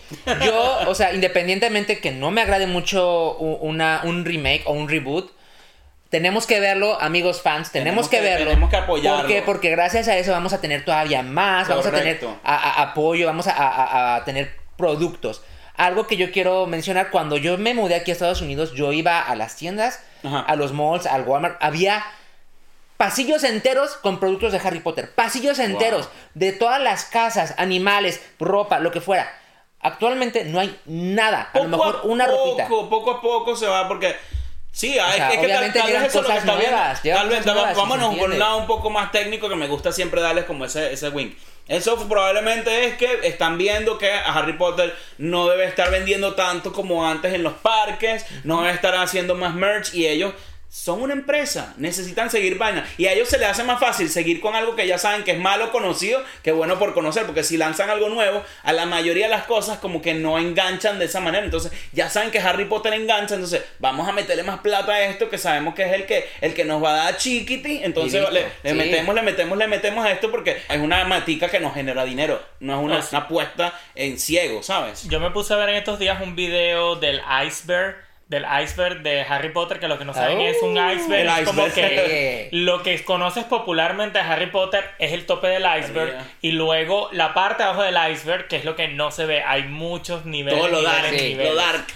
Yo, o sea, independientemente que no me agrade mucho una, un remake o un reboot, tenemos que verlo, amigos fans, tenemos, Tenemos que, que- verlo. tenemos que apoyarlo. ¿Por qué? Porque gracias a eso vamos a tener todavía más, vamos a tener a- a- apoyo, vamos a, a- a tener productos. Algo que yo quiero mencionar, cuando yo me mudé aquí a Estados Unidos, yo iba a las tiendas, Ajá. a los malls, al Walmart, había pasillos enteros con productos de Harry Potter. Pasillos enteros de todas las casas, animales, ropa, lo que fuera. Actualmente no hay nada. A lo mejor una poco, ropita. Poco a poco se va porque. Sí, O es, sea, es que tal, obviamente tal vez eso lo que está bien. nuevas, Tal vez, nuevas, vámonos por un lado un poco más técnico que me gusta siempre darles como ese, ese wink. Eso probablemente es que están viendo que a Harry Potter no debe estar vendiendo tanto como antes en los parques, no debe estar haciendo más merch y ellos son una empresa, necesitan seguir vaina. Y a ellos se les hace más fácil seguir con algo que ya saben que es malo conocido que bueno por conocer, porque si lanzan algo nuevo, a la mayoría de las cosas como que no enganchan de esa manera. Entonces ya saben que Harry Potter engancha, entonces vamos a meterle más plata a esto que sabemos que es el que, el que nos va a dar chiquiti. Entonces le, le Sí. metemos, le metemos, le metemos a esto porque es una matica que nos genera dinero, no es una, Oh, sí. una apuesta en ciego, ¿sabes? Yo me puse a ver en estos días un video del iceberg. Del iceberg de Harry Potter, que lo que no saben Oh, es un iceberg. el es como iceberg. que lo que conoces popularmente de Harry Potter es el tope del iceberg. Arriba. Y luego la parte de abajo del iceberg, que es lo que no se ve. Hay muchos niveles. Todo lo niveles, dark, sí, niveles. lo dark.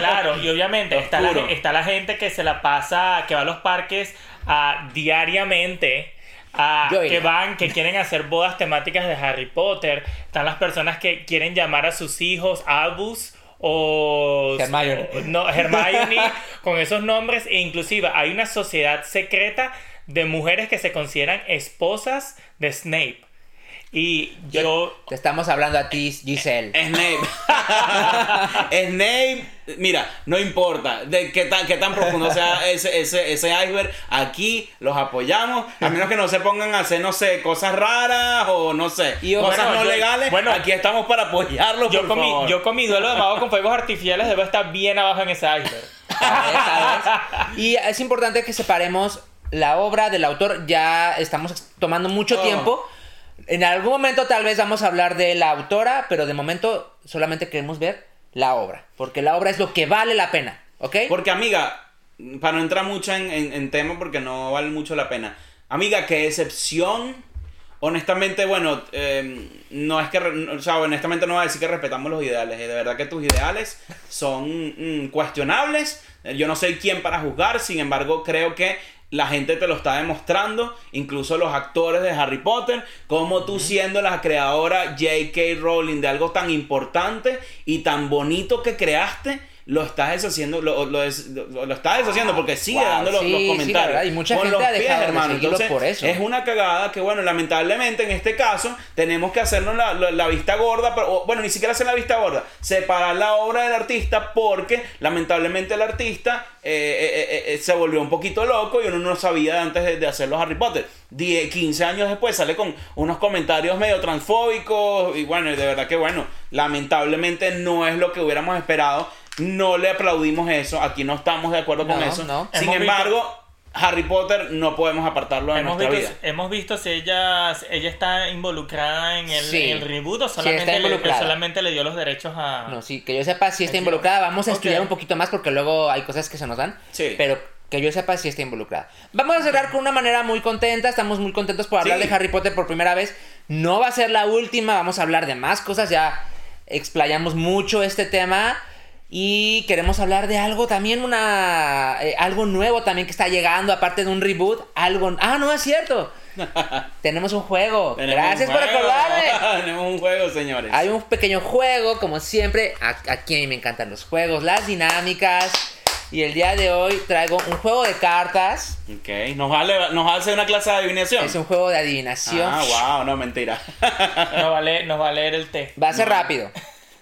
Claro, y obviamente está la, Oscuro. está la gente que se la pasa, que va a los parques ah, diariamente. ah, que van, que quieren hacer bodas temáticas de Harry Potter. Están las personas que quieren llamar a sus hijos Albus o Hermione. o- no, Hermione con esos nombres e inclusive hay una sociedad secreta de mujeres que se consideran esposas de Snape. Y yo Te estamos hablando a ti, Giselle. Snape. Snape, mira, no importa de qué tan, qué tan profundo sea ese, ese, ese iceberg, aquí los apoyamos, a menos que no se pongan a hacer, no sé, cosas raras o no sé, Y, cosas bueno, no yo- legales, bueno, aquí estamos para apoyarlos, yo por con, mi, yo con mi duelo de mago con fuegos artificiales debo estar bien abajo en ese iceberg. Y es importante que separemos la obra del autor. Ya estamos tomando mucho Oh. tiempo. En algún momento tal vez vamos a hablar de la autora, pero de momento solamente queremos ver la obra. Porque la obra es lo que vale la pena. ¿Ok? Porque amiga, para no entrar mucho en, en- en tema porque no vale mucho la pena. Amiga, qué excepción. Honestamente, bueno, eh, no es que, o sea, honestamente no voy a decir que respetamos los ideales. eh, De verdad que tus ideales son mm, cuestionables. Yo no soy quien para juzgar, sin embargo, creo que la gente te lo está demostrando, incluso los actores de Harry Potter, como tú siendo la creadora J.K. Rowling de algo tan importante y tan bonito que creaste, lo estás deshaciendo, lo, lo, des- lo- lo estás deshaciendo porque sigue Wow, dando los, sí, los comentarios. y mucha Con gente los ha de hermano. Entonces, por eso. Es una cagada que, bueno, lamentablemente en este caso tenemos que hacernos la, la- la vista gorda, pero bueno, ni siquiera hacer la vista gorda, separar la obra del artista porque lamentablemente el artista eh, eh, eh, se volvió un poquito loco y uno no sabía antes de, de hacer los Harry Potter. 10, 15 años después sale con unos comentarios medio transfóbicos y bueno, de verdad que bueno, lamentablemente no es lo que hubiéramos esperado. No le aplaudimos eso, aquí no estamos de acuerdo con No, eso. no. Sin Hemos visto- embargo, Harry Potter no podemos apartarlo de Hemos nuestra visto, vida. hemos visto si ella, si ella está involucrada en el, Sí. en el reboot o está solamente, le, involucrada. solamente le dio los derechos a... No, sí, que yo sepa si está Entiendo. involucrada. Vamos a Ok. estudiar un poquito más porque luego hay cosas que se nos dan. Sí. Pero que yo sepa si está involucrada. Vamos a cerrar con una manera muy contenta. Estamos muy contentos por hablar Sí. de Harry Potter por primera vez. No va a ser la última. Vamos a hablar de más cosas. Ya explayamos mucho este tema. Y queremos hablar de algo también, una eh, algo nuevo también que está llegando, aparte de un reboot. Algo. Ah, no es cierto. Tenemos un juego. Tenemos Gracias un por juego. acordarme. Tenemos un juego, señores. Hay un pequeño juego, como siempre. A- Aquí a mí me encantan los juegos, las dinámicas. Y el día de hoy traigo un juego de cartas. Ok, nos, vale, nos hace una clase de adivinación. Es un juego de adivinación. Ah, wow, no, mentira. Nos va, a leer, nos va a leer el té. Va a ser rápido.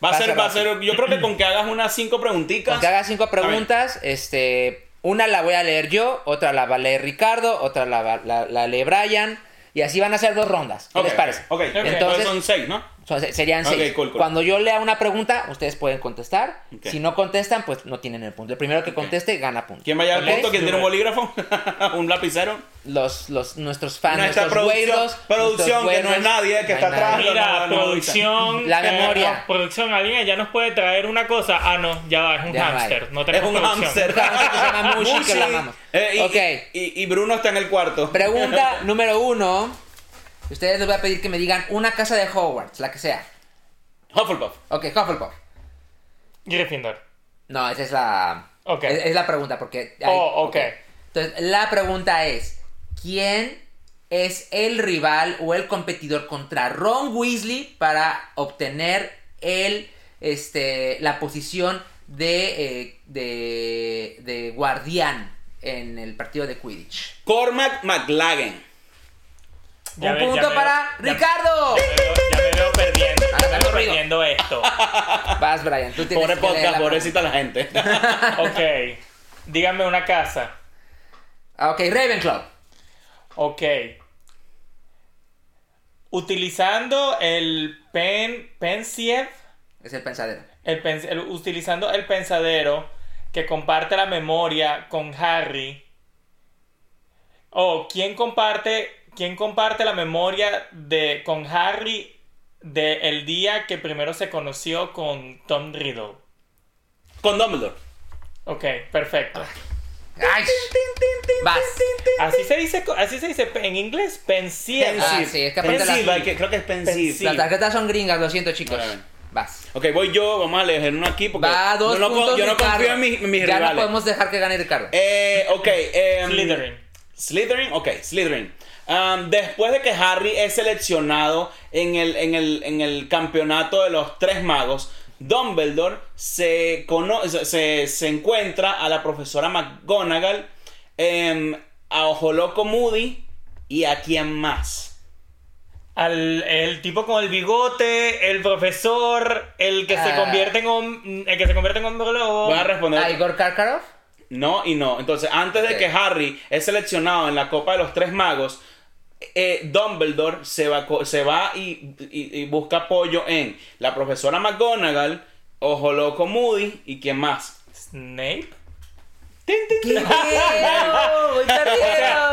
Va a ser, va a ser, yo creo que con que hagas unas cinco preguntitas. Con que haga cinco preguntas, este, una la voy a leer yo, otra la va a leer Ricardo, otra la, la, la lee Brian. Y así van a ser dos rondas. ¿Qué Ok, les parece? Ok, Entonces- entonces son seis, ¿no? Son- serían Ok, seis. cool, cool. Cuando yo lea una pregunta, ustedes pueden contestar. Ok. Si no contestan, pues no tienen el punto. El primero que conteste gana punto. ¿Quién vaya al punto? ¿Quién tiene un bolígrafo? ¿Un lapicero? los, los, nuestros fans, Nuestra nuestros producción, güeros, producción, nuestros que no es nadie, que está atrás. Mira, no, no, producción... La eh, memoria. no, producción, alguien allá nos puede traer una cosa. Ah, no, ya va, es un Ya va. hámster. No Es tenemos un producción. hámster. Un hámster que se llama Mushi, que lo amamos. Eh, y, y, y Bruno está en el cuarto. Pregunta número uno. Ustedes les voy a pedir que me digan una casa de Hogwarts, la que sea. Hufflepuff. Ok, Hufflepuff. Gryffindor. No, esa es la. Ok. Es, es la pregunta, porque. hay- Oh, ok. Entonces, la pregunta es: ¿Quién es el rival o el competidor contra Ron Weasley para obtener el, este, la posición de, eh, de, de guardián en el partido de Quidditch? Cormac McLagan. Ya Un ve- punto para ya- Ricardo. Ya me veo, ya me veo perdiendo. Ah, ya me veo está corrido. perdiendo esto. Vas, Brian, tú tienes Pobre que leer podcast, la pobrecita la gente. Ok. Díganme una casa. Ah, Ok, Ravenclaw. Ok. Utilizando el pen, pensieve, Es el pensadero. el pens- el- utilizando el pensadero que comparte la memoria con Harry. Oh, ¿quién comparte, quién comparte la memoria de, con Harry de el día que primero se conoció con Tom Riddle? Con Dumbledore. Ok, perfecto. ¡Ay! Vas. Así se dice, así se dice en inglés, pensieve. Ah, sí, es que aparte Pensive, la- que- creo que es. Pensive. Las tarjetas son gringas, lo siento, chicos. Vas. Ok, voy yo, vamos a leer uno aquí porque Va, dos yo no, puntos, yo no Ricardo. confío en mis, en mis Ya rivales. no podemos dejar que gane Ricardo. Eh, ok. em, Slytherin. Slytherin, ok, Slytherin. Um, después de que Harry es seleccionado en el, en, el, en el campeonato de los tres magos, Dumbledore se, cono- se, se- encuentra a la profesora McGonagall, em, a Ojo Loco Moody y a quién más. Al, el tipo con el bigote, el profesor, el que se Ah. convierte en el que se convierte en hombre lobo. Voy a responder. ¿A Igor Karkaroff? No y no. Entonces, antes de que Harry es seleccionado en la Copa de los Tres Magos, eh, Dumbledore se va, se va y, y- y busca apoyo en la profesora McGonagall, Ojo Loco Moody y quién más. Snape. Tin, tin, ¡Qué tin.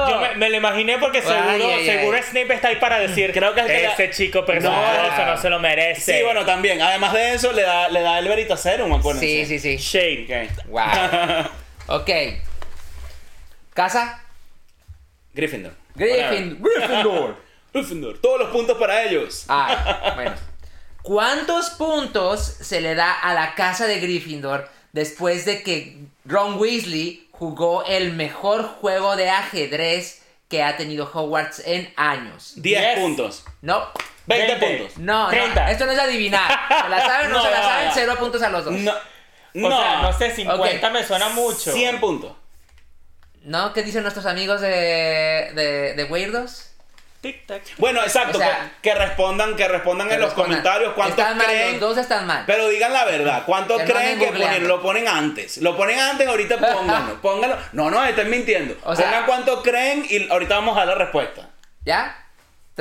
yo me, me lo imaginé porque seguro, Ay, ay, ay. seguro Snape está ahí para decir Creo que es que ese la- chico no, se lo merece. Sí, bueno, también. Además de eso, le da, le da el Veritaserum, acuérdense. Sí, sí, sí. Shade. Ok. Wow. Ok. ¿Casa? Gryffindor. Griffin. Gryffindor. Gryffindor. Todos los puntos para ellos. Ay, bueno. ¿Cuántos puntos se le da a la casa de Gryffindor después de que Ron Weasley jugó el mejor juego de ajedrez que ha tenido Hogwarts en años. 10 Yes. puntos. No, 20, 20. puntos. no, no, 30. esto no es adivinar. ¿Se la saben o no, No, se la no, saben? no. Cero puntos a los dos. No. O No. sea, no sé, 50 Ok. me suena mucho. 100 puntos. ¿No? ¿Qué dicen nuestros amigos de, de, de Weirdos? Tic tac. Bueno, exacto, O sea, que, que respondan, que respondan en los respondan. comentarios cuántos Están mal, creen. los dos están mal. Pero digan la verdad, ¿cuánto Que no creen que ponen? Lo ponen antes. Lo ponen antes, ahorita pónganlo. Pónganlo. No, no, estén mintiendo. O sea- Pongan cuánto creen y ahorita vamos a dar la respuesta. ¿Ya?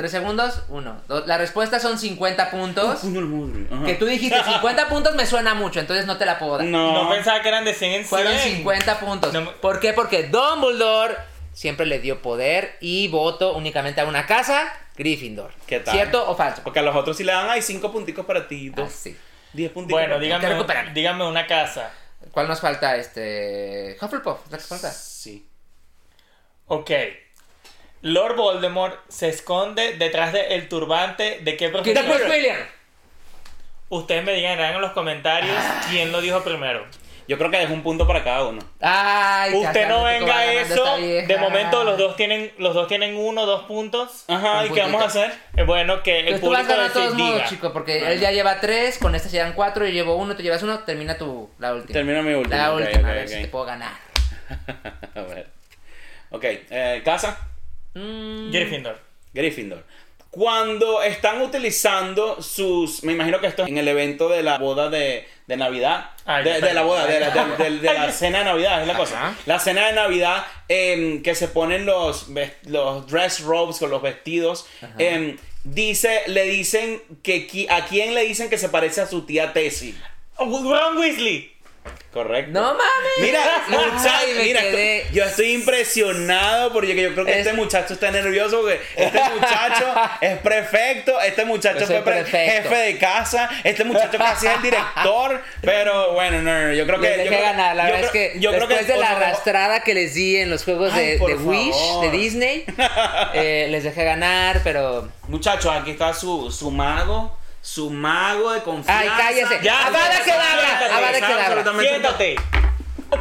¿Tres segundos? Uno. Dos. La respuesta son 50 puntos. Puño el madre. Ajá. Que tú dijiste 50 puntos me suena mucho, entonces no te la puedo dar. No. No pensaba que eran de 100 en 100. Fueron 50 puntos. No ¿Por qué? Porque Dumbledore siempre le dio poder y voto únicamente a una casa, Gryffindor. ¿Qué tal? ¿Cierto o falso? Porque a los otros sí le dan, hay 5 punticos para ti, Ah, 2, sí. 10 puntitos. Bueno, para ti. dígame, dígame una casa. ¿Cuál nos falta? Este. Hufflepuff, ¿la que falta? Sí. Ok. Lord Voldemort se esconde detrás del turbante de qué ¿Quién profesor. fue William? Ustedes me digan en los comentarios Ah. quién lo dijo primero. Yo creo que es un punto para cada uno. Ay, Usted no venga a eso. De momento los dos tienen los dos tienen uno, dos puntos. Ajá, Un ¿y qué vamos a hacer? Eh, Bueno, que el tú vas público de todos deci- modos, diga. chico, porque él ya lleva tres, con esta se llevan cuatro, yo llevo uno, tú llevas uno, termina tu, la última. Termina mi última. La última, ok, a ver si te puedo ganar. a ver. Ok, eh, casa. Mm, Gryffindor. Gryffindor. Cuando están utilizando sus. Me imagino que esto es en el evento de la boda de, de Navidad. Ay, de, la boda, de, la- perdón. de- de- de la cena de Navidad, es la cosa. Ajá. La cena de Navidad, em, que se ponen los, dress robes con los vestidos. em, dice, le dicen que. ¿A quién le dicen que se parece a su tía Tessie? Oh, Ron Weasley. Correcto. No mames. Mira, muchacho, mira, quedé- yo estoy impresionado porque yo creo que Es- este muchacho está nervioso porque este muchacho es prefecto, este muchacho fue pre- prefecto. jefe de casa, este muchacho casi es el director, pero bueno, no, no, yo creo que Les yo dejé creo- ganar, la yo verdad creo- es que yo creo después que de la arrastrada que les di en los juegos Ay, de, Wish, de Disney, eh, les dejé ganar, pero... Muchachos, aquí está su, su mago, su mago de confianza. Ay, cállese. Ya, Kedavra, siéntate, Avada sabe Kedavra. absolutamente Siéntate.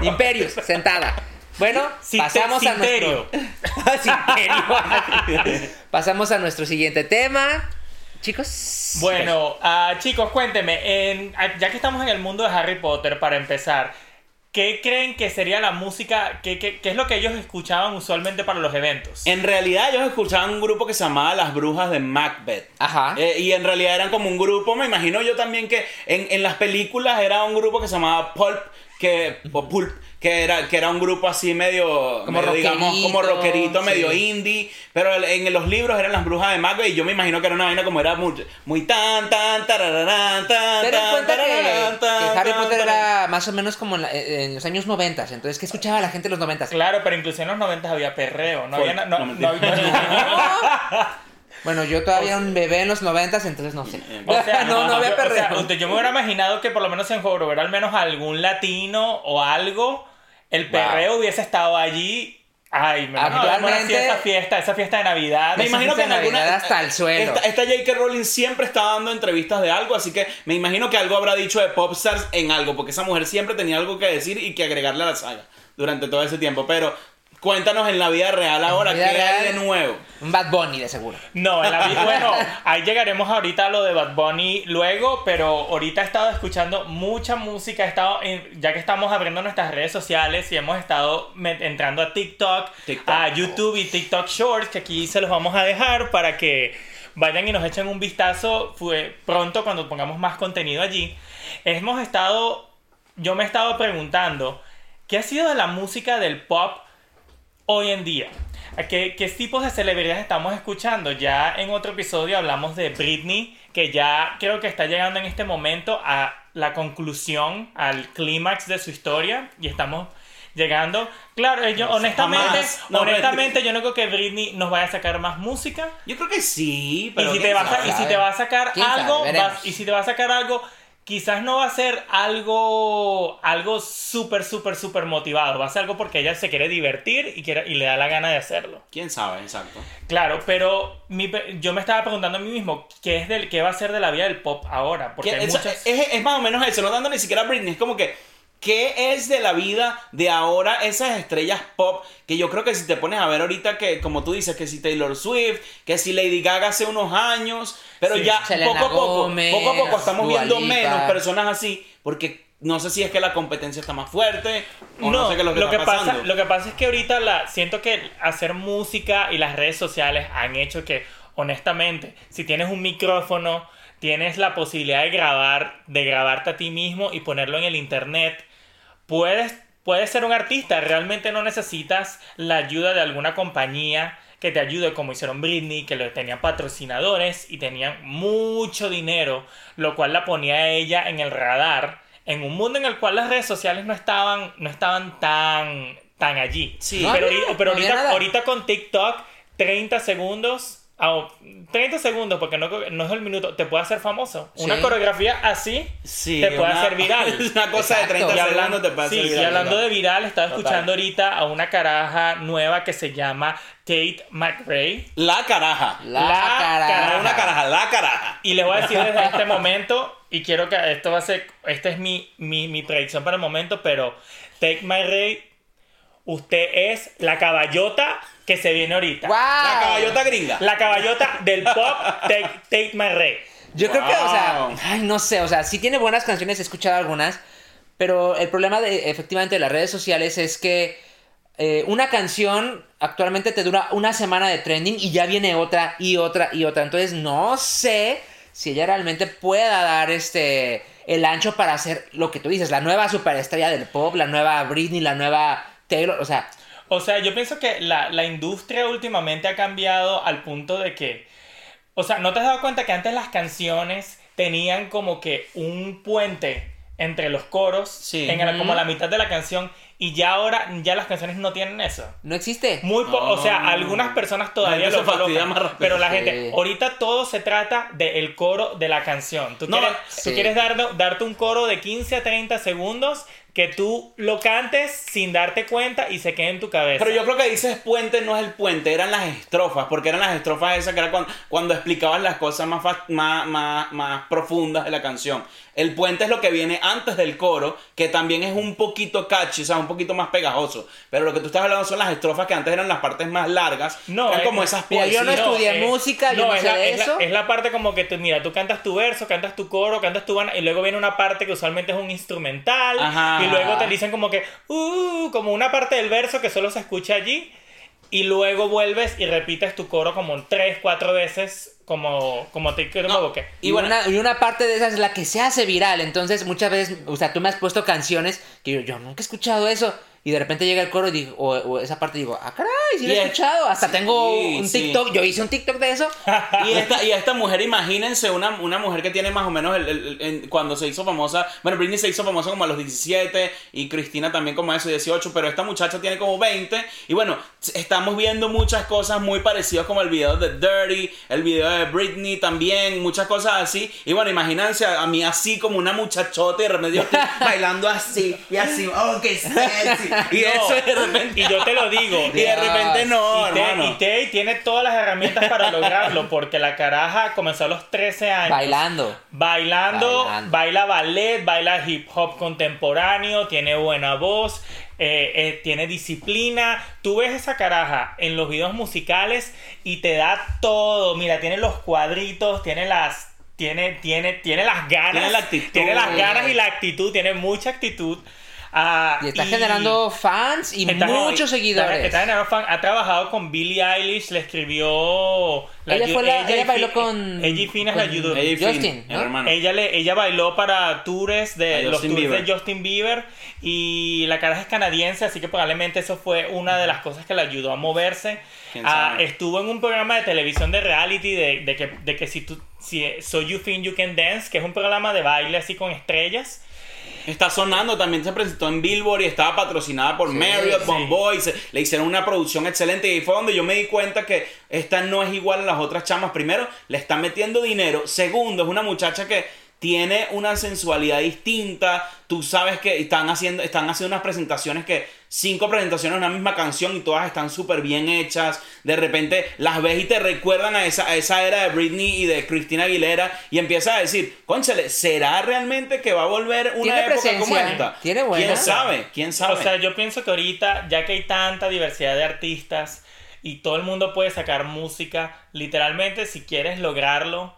Imperius, sentada. Bueno, Cite- pasamos a nuestro... Pasamos a nuestro siguiente tema. Chicos. Bueno, ah, chicos, cuénteme, en- ah, ya que estamos en el mundo de Harry Potter, para empezar, ¿qué creen que sería la música? ¿Qué, qué, qué es lo que ellos escuchaban usualmente para los eventos? En realidad ellos escuchaban un grupo que se llamaba Las Brujas de Macbeth. Ajá. Eh, y en realidad eran como un grupo, me imagino yo también que en, en las películas era un grupo que se llamaba Pulp, que, o Pulp, que era, que era un grupo así medio, Como medio, digamos, como rockerito, rockerito, medio sí. indie, pero en los libros eran las brujas de Macbeth y yo me imagino que era una vaina como era muy, muy tan, tan, tarararán, tan, en tan, cuenta que, tarararán, que tan, Harry tan, Potter tan. era más o menos como en, la- en los años 90. Entonces, ¿qué escuchaba la gente en los 90? Claro, pero incluso en los 90 había perreo, no Fue- había... No, no, no, había- Bueno, yo todavía era un bebé en los 90, entonces no sé. O sea, no, no había yo, o sea, yo me hubiera imaginado que por lo menos en Hogwarts al menos algún latino o algo, el Wow. perreo hubiese estado allí. Ay, me imagino esa fiesta, esa fiesta de Navidad. Me imagino que en alguna. Hasta el suelo. Esta, esta J.K. Rowling siempre está dando entrevistas de algo, así que me imagino que algo habrá dicho de Popstars en algo, porque esa mujer siempre tenía algo que decir y que agregarle a la saga durante todo ese tiempo. Pero cuéntanos en la vida real ahora, vida ¿qué hay de nuevo? Un Bad Bunny, de seguro. No, en la vi- bueno, ahí llegaremos ahorita a lo de Bad Bunny luego, pero ahorita he estado escuchando mucha música, he estado en- ya que estamos abriendo nuestras redes sociales y hemos estado entrando a TikTok, TikTok. a YouTube y TikTok Shorts, que aquí se los vamos a dejar para que vayan y nos echen un vistazo fue pronto cuando pongamos más contenido allí. Hemos estado, yo me he estado preguntando, ¿qué ha sido de la música del pop hoy en día? ¿A ¿Qué, ¿Qué tipos de celebridades estamos escuchando? Ya en otro episodio hablamos de Britney, que ya creo que está llegando en este momento a la conclusión, al clímax de su historia, y estamos llegando. Claro, yo honestamente. No, honestamente yo no creo que Britney nos vaya a sacar más música. Yo creo que sí, Y pero. si, te va a, y si te va a sacar algo, vas- y si te va a sacar algo, quizás no va a ser algo algo súper, súper, súper motivado. Va a ser algo porque ella se quiere divertir y, quiere, y le da la gana de hacerlo. ¿Quién sabe? Exacto. Claro, pero mi yo me estaba preguntando a mí mismo, ¿qué, es del, qué va a ser de la vida del pop ahora? Porque Que hay eso- muchas... es, es más o menos eso, no dando ni siquiera a Britney, es como que ¿Qué es de la vida de ahora esas estrellas pop? Que yo creo que si te pones a ver ahorita que, como tú dices, que si Taylor Swift, que si Lady Gaga hace unos años, pero Sí. ya Selena poco a poco, Gomez, poco a poco estamos Dua viendo Lipa. menos personas así, porque no sé si es que la competencia está más fuerte o no, No, sé qué es lo que lo, está que pasa, lo que pasa es que ahorita la, siento que hacer música y las redes sociales han hecho que, honestamente, si tienes un micrófono, tienes la posibilidad de grabar, de grabarte a ti mismo y ponerlo en el internet, puedes, puedes ser un artista. Realmente no necesitas la ayuda de alguna compañía que te ayude, como hicieron Britney, que le tenían patrocinadores y tenían mucho dinero, lo cual la ponía a ella en el radar, en un mundo en el cual las redes sociales no estaban, no estaban tan, tan allí. Sí. No pero, pero no ahorita, nada. ahorita con TikTok, 30 segundos. Ah, 30 segundos, porque no, no es el minuto, te puede hacer famoso. Una coreografía así Sí, te puede una- hacer viral. Una cosa de Exacto. 30 Y segundos hablando, te puede sí, hacer y hablando de viral, estaba Total. escuchando ahorita a una caraja nueva que se llama Tate McRae. La caraja. La, La cara. No una caraja, la caraja. Y les voy a decir desde este momento, y quiero que esto va a ser, esta es mi, mi, mi predicción para el momento, pero Tate McRae, usted es la caballota que se viene ahorita. ¡Wow! La caballota gringa. La caballota del pop Tate, Tate McRae. Yo creo que, o sea, ay, no sé, o sea, sí tiene buenas canciones, he escuchado algunas, pero el problema de, efectivamente, de las redes sociales es que eh, una canción actualmente te dura una semana de trending y ya viene otra y otra y otra. Entonces, no sé si ella realmente pueda dar este el ancho para hacer lo que tú dices, la nueva superestrella del pop, la nueva Britney, la nueva Taylor, o sea, O sea, yo pienso que la, la industria últimamente ha cambiado al punto de que, o sea, ¿no te has dado cuenta que antes las canciones tenían como que un puente entre los coros, Sí. en la- como la mitad de la canción, y ya ahora, ya las canciones no tienen eso? no existe. Muy po- o sea, No. algunas personas todavía lo colocan, más rápido. pero la Sí. gente, ahorita todo se trata del coro de la canción. Tú No, quieres, sí. tú quieres dar- darte un coro de 15 a 30 segundos que tú lo cantes sin darte cuenta y se quede en tu cabeza. Pero yo creo que dices puente, no es el puente, eran las estrofas, porque eran las estrofas esas que era cuando, cuando explicaban las cosas más, más, más, más profundas de la canción. El puente es lo que viene antes del coro, que también es un poquito catchy, o sea, un poquito más pegajoso. Pero lo que tú estás hablando son las estrofas que antes eran las partes más largas, No, eran es- como esas mira, yo no estudié es- música, yo no es sé la, de es la- eso. es la parte como que tú, mira, tú cantas tu verso, cantas tu coro, cantas tu banda, y luego viene una parte que usualmente es un instrumental, Ajá. y luego te dicen como que, uh, como una parte del verso que solo se escucha allí, y luego vuelves y repites tu coro como tres, cuatro veces, como, como te como No, que... Y, Y bueno- una, y una parte de esas es la que se hace viral. Entonces, muchas veces, o sea, tú me has puesto canciones que yo, yo nunca he escuchado eso. Y de repente llega el coro y digo, o, o esa parte digo, ah, caray, sí lo he es- escuchado. Hasta sí, tengo un sí. TikTok. Yo hice un TikTok de eso. Y esta, y esta mujer, imagínense, una, una mujer que tiene más o menos el, el- el- en- cuando se hizo famosa. Bueno, Britney se hizo famosa como a los 17 y Cristina también como a eso 18, pero esta muchacha tiene como 20. Y bueno, estamos viendo muchas cosas muy parecidas como el video de Dirty, el video de Britney también, muchas cosas así. Y bueno, imagínense a, a mí así como una muchachota y de repente yo estoy bailando así y así, oh, qué sexy. Y No, eso de repente. Y yo te lo digo. Y de repente no, Y Tay- hermano. y tiene todas las herramientas para lograrlo, porque la caraja comenzó a los 13 años. Bailando. Bailando, Bailando. baila ballet, baila hip hop contemporáneo, tiene buena voz, eh, eh, tiene disciplina. Tú ves esa caraja en los videos musicales y te da todo. Mira, tiene los cuadritos, tiene las. Tiene, tiene, tiene las ganas. Tiene la actitud. Tiene las ganas y la actitud. Tiene mucha actitud. Ah, Y está generando fans y Está- muchos seguidores. está generando fan. Ha trabajado con Billie Eilish, le escribió. la Ella fue la- y ella bailó con- Ella y Finas la ayudó. Ella y Justin, el ¿no? hermano. Ella, le, ella bailó para tours de los Justin tours Bieber. de Justin Bieber y la cara es canadiense, así que probablemente eso fue una de las cosas que le ayudó a moverse. ¿Quién Ah, estuvo en un programa de televisión de reality de, de que, de que si tú, si So You Think You Can Dance, que es un programa de baile así con estrellas. Está sonando, también se presentó en Billboard y estaba patrocinada por Sí, Marriott, sí. Bomboy, se- le hicieron una producción excelente y ahí fue donde yo me di cuenta que esta no es igual a las otras chamas. Primero, le están metiendo dinero. Segundo, es una muchacha que tiene una sensualidad distinta. Tú sabes que están haciendo, están haciendo unas presentaciones que cinco presentaciones de una misma canción y todas están súper bien hechas. De repente las ves y te recuerdan a esa, a esa era de Britney y de Cristina Aguilera y empiezas a decir, conchale, ¿será realmente que va a volver una Tiene época como esta? tiene buena. ¿Quién sabe? ¿Quién sabe? O sea, yo pienso que ahorita, ya que hay tanta diversidad de artistas y todo el mundo puede sacar música, literalmente si quieres lograrlo,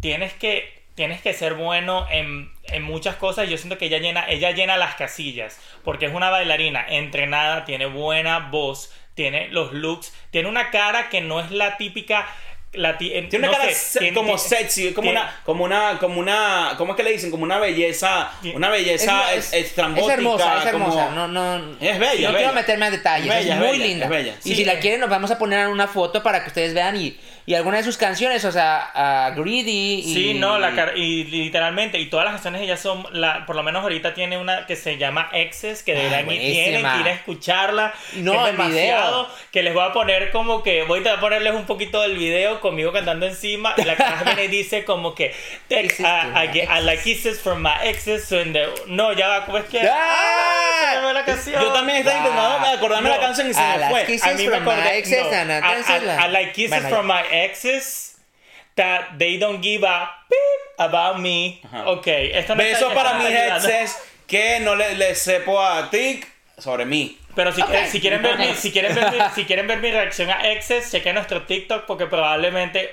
tienes que, tienes que ser bueno en, en muchas cosas. Yo siento que ella llena, ella llena las casillas, porque es una bailarina entrenada, tiene buena voz, tiene los looks, tiene una cara que no es la típica... La ti- Tiene una no cara sé, se- tiene- como tiene- sexy, como tiene- una, como una, como una, ¿cómo es que le dicen? Como una belleza, una belleza Es- es, estrambótica. Es hermosa, es hermosa. como- No, no, Es bella, No bella. quiero meterme a detalles. Es bella, es muy bella, linda. es bella. Y Sí. si la quieren, nos vamos a poner una foto para que ustedes vean y, y alguna de sus canciones, o sea, a Greedy. Y... Sí, no, la y literalmente, y todas las canciones ellas son, la, por lo menos ahorita tiene una que se llama Exes, que Ah, ir, buenísima. tienen que ir a escucharla, No, que es el video. demasiado, que les voy a poner como que, voy a ponerles un poquito del video conmigo cantando encima, y la cara viene y dice como que, "Text, Kisses I, I I like kisses from my exes, so in the- no, ya va, ¿cómo es que? ¡Ah! fue la canción. Yo también estaba Ah, intentando acordarme no, la canción y se me fue. a mí me acordé, no, I- like kisses from my exes that they don't give a beep about me. Ajá. Ok, esto no Besos está- para mis exes que no le, le sepo a Tic sobre mí. Pero si, eh, quieren ver mi, si quieren ver mi, si quieren ver mi reacción a exes, chequen nuestro TikTok porque probablemente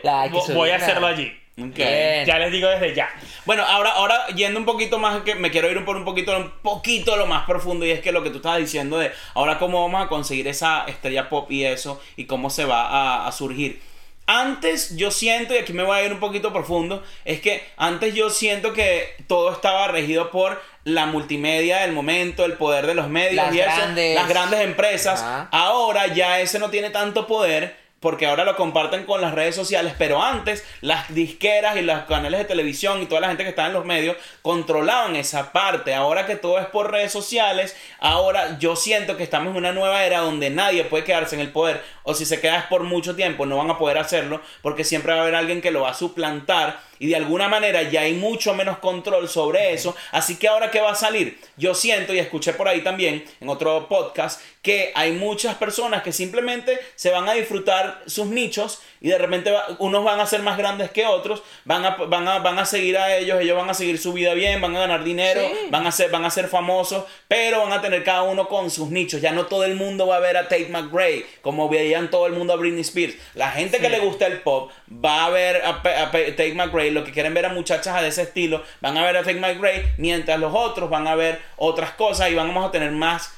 voy a hacerlo allí. Ok. Bien. Ya les digo desde ya. Bueno, ahora, ahora yendo un poquito más, que me quiero ir por un poquito, un poquito lo más profundo y es que lo que tú estabas diciendo de ahora cómo vamos a conseguir esa estrella pop y eso y cómo se va a, a surgir. Antes yo siento, y aquí me voy a ir un poquito profundo, es que antes yo siento que todo estaba regido por la multimedia del momento, el poder de los medios Las y eso, grandes- las grandes empresas. Ajá. Ahora ya ese no tiene tanto poder porque ahora lo comparten con las redes sociales, pero antes las disqueras y los canales de televisión y toda la gente que estaba en los medios controlaban esa parte. Ahora que todo es por redes sociales, ahora yo siento que estamos en una nueva era donde nadie puede quedarse en el poder o si se queda es por mucho tiempo no van a poder hacerlo porque siempre va a haber alguien que lo va a suplantar y de alguna manera ya hay mucho menos control sobre eso. Así que ahora qué va a salir? Yo siento y escuché por ahí también en otro podcast que hay muchas personas que simplemente se van a disfrutar sus nichos y de repente va- unos van a ser más grandes que otros, van a, van, a, van a seguir a ellos, ellos van a seguir su vida bien, van a ganar dinero, Sí. van, a ser, van a ser famosos, pero van a tener cada uno con sus nichos. Ya no todo el mundo va a ver a Tate McRae como veían todo el mundo a Britney Spears. La gente que le gusta el pop va a ver a, Tate McRae, lo que quieren ver a muchachas de ese estilo, van a ver a Tate McRae, mientras los otros van a ver otras cosas y vamos a tener más,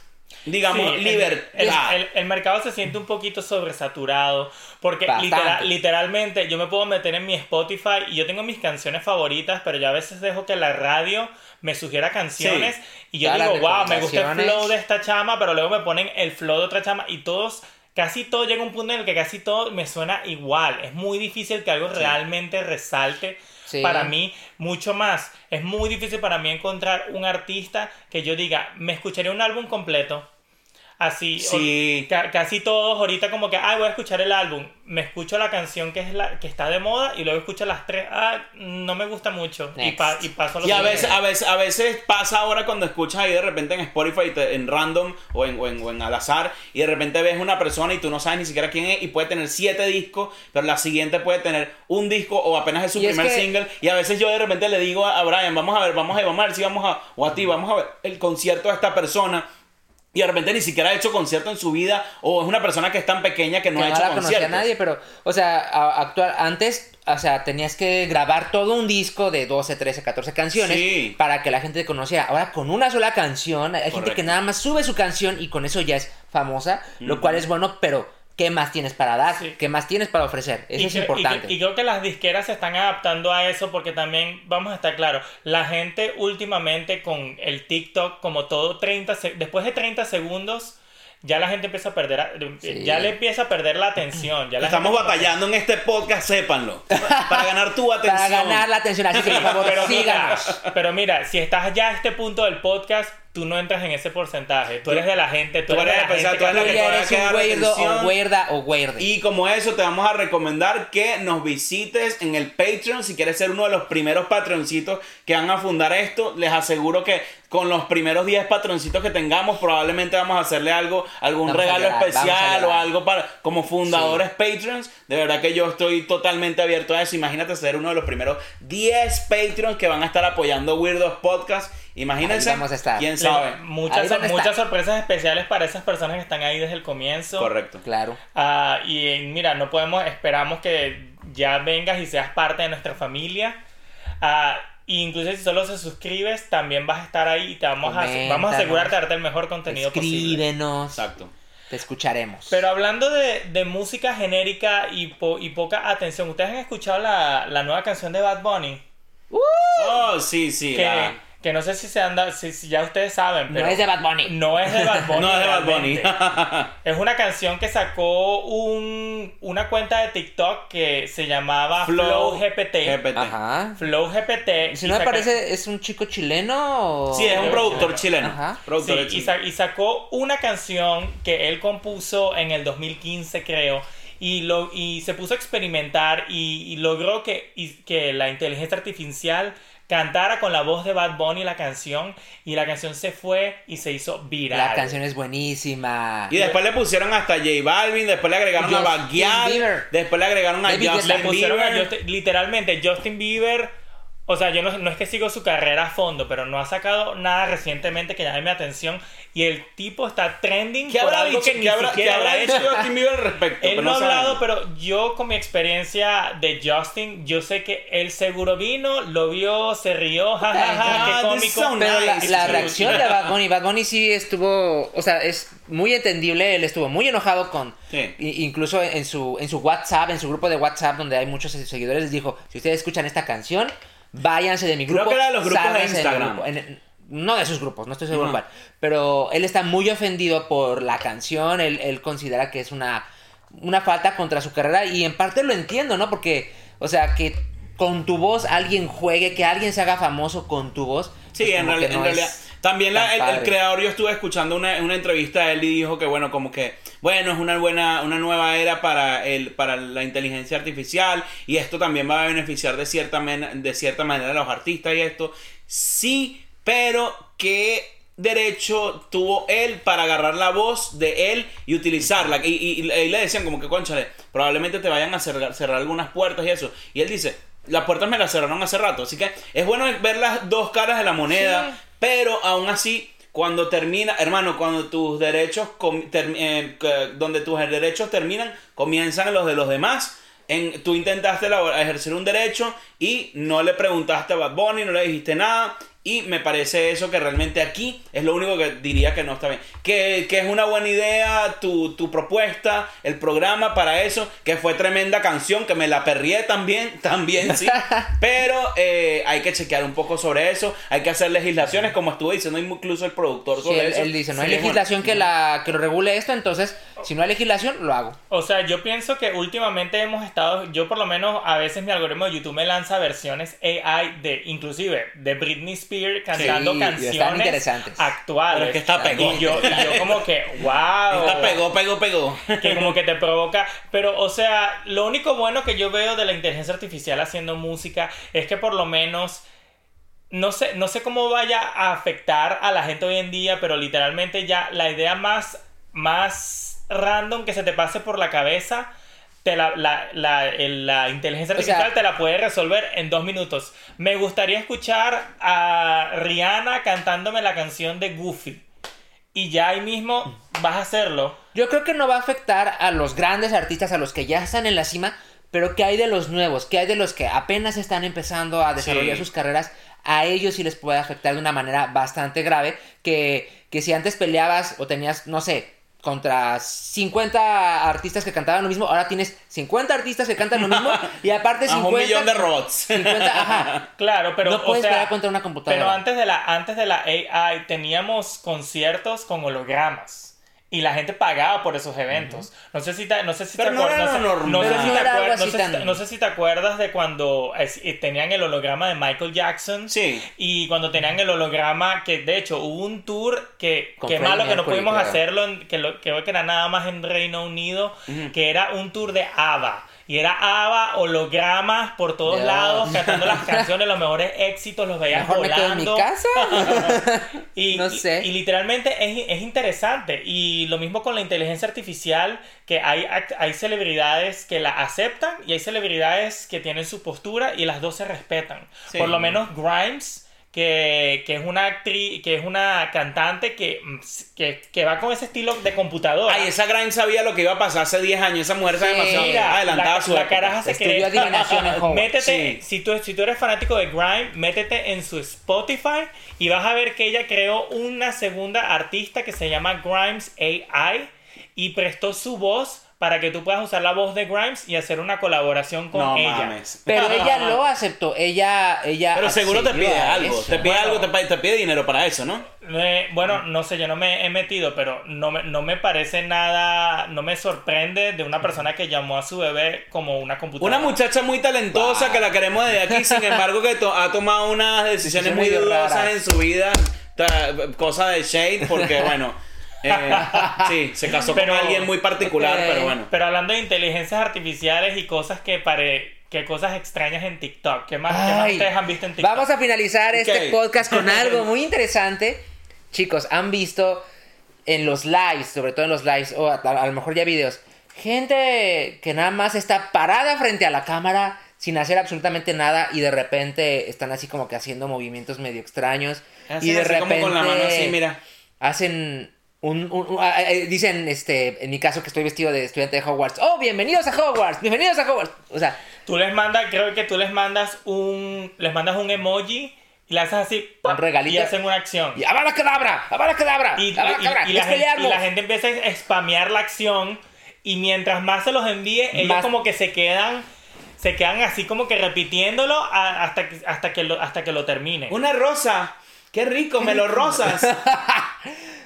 digamos, Sí, libertad. El, el- el mercado se siente un poquito sobresaturado porque literal- literalmente yo me puedo meter en mi Spotify y yo tengo mis canciones favoritas, pero yo a veces dejo que la radio me sugiera canciones Sí. y yo Todas digo, wow, me gusta el flow de esta chama, pero luego me ponen el flow de otra chama y todos... Casi todo llega a un punto en el que casi todo me suena igual. Es muy difícil que algo realmente resalte Para mí mucho más. Es muy difícil para mí encontrar un artista que yo diga, me escucharé un álbum completo. Así, Sí. o- ca- casi todos ahorita como que, ay, voy a escuchar el álbum. Me escucho la canción que es la que está de moda y luego escucho las tres, ah, no me gusta mucho. Y, pa- y paso a lo Y a veces, a, veces, a veces pasa ahora cuando escuchas ahí de repente en Spotify, te- en random o en, o, en, o en al azar, y de repente ves una persona y tú no sabes ni siquiera quién es, y puede tener siete discos, pero la siguiente puede tener un disco o apenas es su Y es primer que- single. Y a veces yo de repente le digo a Brian, vamos a ver, vamos a ver, vamos a ver si vamos a, o a ti, vamos a ver el concierto de esta persona. Y de repente ni siquiera ha hecho concierto en su vida, o es una persona que es tan pequeña que no que ha no hecho la conocía conciertos. nadie, pero, o sea, a- actual, antes, o sea, tenías que grabar todo un disco de 12, 13, 14 canciones Sí. para que la gente te conociera. Ahora, con una sola canción, hay gente que nada más sube su canción y con eso ya es famosa, lo cual es bueno, pero ¿qué más tienes para dar? Sí. ¿Qué más tienes para ofrecer? Eso Y es importante. Y, creo que las disqueras se están adaptando a eso porque también, vamos a estar claros, la gente últimamente con el TikTok, como todo 30, se- después de 30 segundos, ya la gente empieza a perder, a- Sí. ya le empieza a perder la atención. Ya la Estamos gente- batallando en este podcast, sépanlo. Para ganar tu atención. para ganar la atención, así que por favor, Pero síganos. mira, pero mira, si estás ya a este punto del podcast, tú no entras en ese porcentaje. Tú eres de la gente, tú, tú eres de la gente tú eres que eres un weirdo o weirda o weirde. Y como eso, te vamos a recomendar que nos visites en el Patreon. Si quieres ser uno de los primeros patroncitos que van a fundar esto, les aseguro que con los primeros 10 patroncitos que tengamos, probablemente vamos a hacerle algo, algún Vamos regalo especial o algo para como fundadores Patreons. De verdad que yo estoy totalmente abierto a eso. Imagínate ser uno de los primeros 10 Patreons que van a estar apoyando Weirdos Podcast. Imagínense. Vamos a estar. ¿Quién Le- sabe? Muchas, sorpresas especiales para esas personas que están ahí desde el comienzo. Correcto. Claro. Ah, y mira, no podemos, esperamos que ya vengas y seas parte de nuestra familia. Y incluso si solo se suscribes, también vas a estar ahí y te vamos a, vamos a asegurarte de darte el mejor contenido posible. Escríbenos. Exacto. Te escucharemos. Pero hablando de, de música genérica y, po- y poca atención, ¿ustedes han escuchado la, la nueva canción de Bad Bunny? Oh, sí, sí. Que, la- que no sé si se anda, si, si ya ustedes saben, no pero es de Bad Bunny. no es de Bad Bunny. No es de Bad Bunny. Es una canción que sacó un, una cuenta de TikTok que se llamaba Flow, GPT. GPT. Ajá. Flow GPT. Si no me saca- parece, ¿es un chico chileno o...? Sí, es un productor yo- chileno. Ajá. Productor Sí, y, chileno. sa- y sacó una canción que él compuso en el 2015, creo. Y, lo, y se puso a experimentar y, y logró que, y- que la inteligencia artificial cantara con la voz de Bad Bunny la canción. Y la canción se fue y se hizo viral. La canción es buenísima. Y después le pusieron hasta J Balvin, después le agregaron a Bieber. después le agregaron a. Justin Le pusieron a Bieber. Justin- literalmente Justin Bieber. O sea, yo no, no es que sigo su carrera a fondo, pero no ha sacado nada recientemente que llame mi atención. Y el tipo está trending ¿Qué por habrá algo dicho, que ni ¿qué habrá, siquiera qué habrá ha hecho. Justin Bieber al respecto? Él no ha hablado, pero yo con mi experiencia de Justin, yo sé que él seguro vino, lo vio, se rió, jajaja, Ah, qué cómico. Pero la, Nice. la Sí. reacción de Bad Bunny, Bad Bunny sí estuvo, o sea, es muy entendible, él estuvo muy enojado con, Sí. incluso en su, en su WhatsApp, en su grupo de WhatsApp donde hay muchos seguidores, les dijo, si ustedes escuchan esta canción, váyanse de mi Creo grupo. que era de los grupos de Instagram. grupo". En- no de sus grupos, no estoy seguro cuál, pero él está muy ofendido por la canción, él, él considera que es una, una falta contra su carrera y en parte lo entiendo, ¿no? Porque, o sea, que con tu voz alguien juegue, que alguien se haga famoso con tu voz. Sí, pues en, no realidad. es También la- el, el creador, yo estuve escuchando una, una entrevista a él y dijo que, bueno, como que, bueno, es una buena, una nueva era para, el, para la inteligencia artificial y esto también va a beneficiar de cierta, men- de cierta manera a los artistas y esto. Sí, pero ¿qué derecho tuvo él para agarrar la voz de él y utilizarla? Y, y- y le decían como que, conchale, probablemente te vayan a cerrar, cerrar algunas puertas y eso. Y él dice, las puertas me las cerraron hace rato. Así que es bueno ver las dos caras de la moneda, Sí. Pero aún así... Cuando termina, hermano, cuando tus derechos, eh, donde tus derechos terminan, comienzan los de los demás. En, tú intentaste ejercer un derecho y no le preguntaste a Bad Bunny, no le dijiste nada. Y me parece eso que realmente aquí es lo único que diría que no está bien. Que, que es una buena idea tu, tu propuesta, el programa para eso, que fue tremenda canción, que me la perrié también, también sí. Pero eh, hay que chequear un poco sobre eso, hay que hacer legislaciones, como estuvo diciendo incluso el productor Sí, sobre él, eso. él dice, no hay Sí, legislación que, la, que lo regule esto, entonces, si no hay legislación, lo hago. O sea, yo pienso que últimamente hemos estado, yo por lo menos a veces mi algoritmo de YouTube me lanza versiones AI de, inclusive, de Britney Spears cantando Sí, canciones actuales. Pero es que está pegó. Y yo, y yo como que, wow. Esta pegó, pegó, pegó. que como que te provoca. Pero, o sea, lo único bueno que yo veo de la inteligencia artificial haciendo música es que por lo menos. No sé, no sé cómo vaya a afectar a la gente hoy en día, pero literalmente ya la idea más, más random que se te pase por la cabeza, te la, la, la, el- la inteligencia O sea- artificial te la puede resolver en dos minutos. Me gustaría escuchar a Rihanna cantándome la canción de Goofy. Y ya ahí mismo vas a hacerlo. Yo creo que no va a afectar a los grandes artistas, a los que ya están en la cima, pero que hay de los nuevos, que hay de los que apenas están empezando a desarrollar Sí. sus carreras, a ellos sí les puede afectar de una manera bastante grave, que, que si antes peleabas o tenías, no sé, contra 50 artistas que cantaban lo mismo, ahora tienes 50 artistas que cantan lo mismo y aparte A 50... un millón de robots. 50, ajá. Claro, pero no o puedes sea, pelear contra una computadora. Pero antes de la antes de la AI teníamos conciertos con hologramas. Y la gente pagaba por esos eventos. No sé si te, no sé si te no sé si te acuerdas- no sé si te- acuerdas de cuando es- tenían el holograma de Michael Jackson. Sí. Y cuando tenían el holograma, que de hecho hubo un tour que, Con que malo que no pudimos hacerlo, en- que lo, que era nada más en Reino Unido, que era un tour de ABBA. Y era ABBA, hologramas por todos Dios. lados, cantando las canciones, los mejores éxitos, los veías Mejor me quedo en mi volando. casa. Y, No sé. y literalmente es, es interesante. Y lo mismo con la inteligencia artificial, que hay, hay celebridades que la aceptan y hay celebridades que tienen su postura y las dos se respetan. Sí. Por lo menos Grimes, que, que es una actriz, que es una cantante que, mm, que, que va con ese estilo de computadora. Ay, esa gran sabía lo que iba a pasar hace 10 años. Esa mujer está Sí. demasiado Mira, adelantada la, a su la época. caraja se Estudió cree. métete, Sí. si, tú, si tú eres fanático de Grime, métete en su Spotify y vas a ver que ella creó una segunda artista que se llama Grimes AI y prestó su voz para que tú puedas usar la voz de Grimes y hacer una colaboración con No ella. mames. Pero ella lo aceptó. Ella, ella. Pero seguro te pide algo. eso. Te pide Bueno. algo, te, pide dinero para eso, ¿no? Eh, bueno, no sé, yo no me he metido, pero no me, no me parece nada, no me sorprende de una persona que llamó a su bebé como una computadora. Una muchacha muy talentosa que la queremos desde aquí, sin embargo, que to- ha tomado unas decisiones muy dudosas raras. en su vida. cosa de Shade, porque bueno. Eh, sí, se casó Pero- con alguien muy particular, ok. pero bueno. Pero hablando de inteligencias artificiales y cosas que pare que cosas extrañas en TikTok. ¿Qué más, qué más ustedes han visto en TikTok? Vamos a finalizar este podcast con algo muy interesante. Chicos, han visto en los lives, sobre todo en los lives, o a, a lo mejor ya videos, gente que nada más está parada frente a la cámara sin hacer absolutamente nada y de repente están así como que haciendo movimientos medio extraños. Así, y de así como repente con la mano así, mira. hacen un, un- un- ah, eh, dicen este en mi caso que estoy vestido de estudiante de Hogwarts oh bienvenidos a Hogwarts bienvenidos a Hogwarts o sea Tú les mandas, creo que tú les mandas un, les mandas un emoji y le haces así Un ¡pap! regalito. y hacen una acción. y ¡Avada cadabra! ¡Avada cadabra! Y, y- y la gente, y la gente empieza a spamear la acción y mientras más se los envíe, ellos Más- como que se quedan se quedan así como que repitiéndolo a- hasta que hasta que lo, hasta que lo termine. Una rosa. Qué rico, me lo rosas.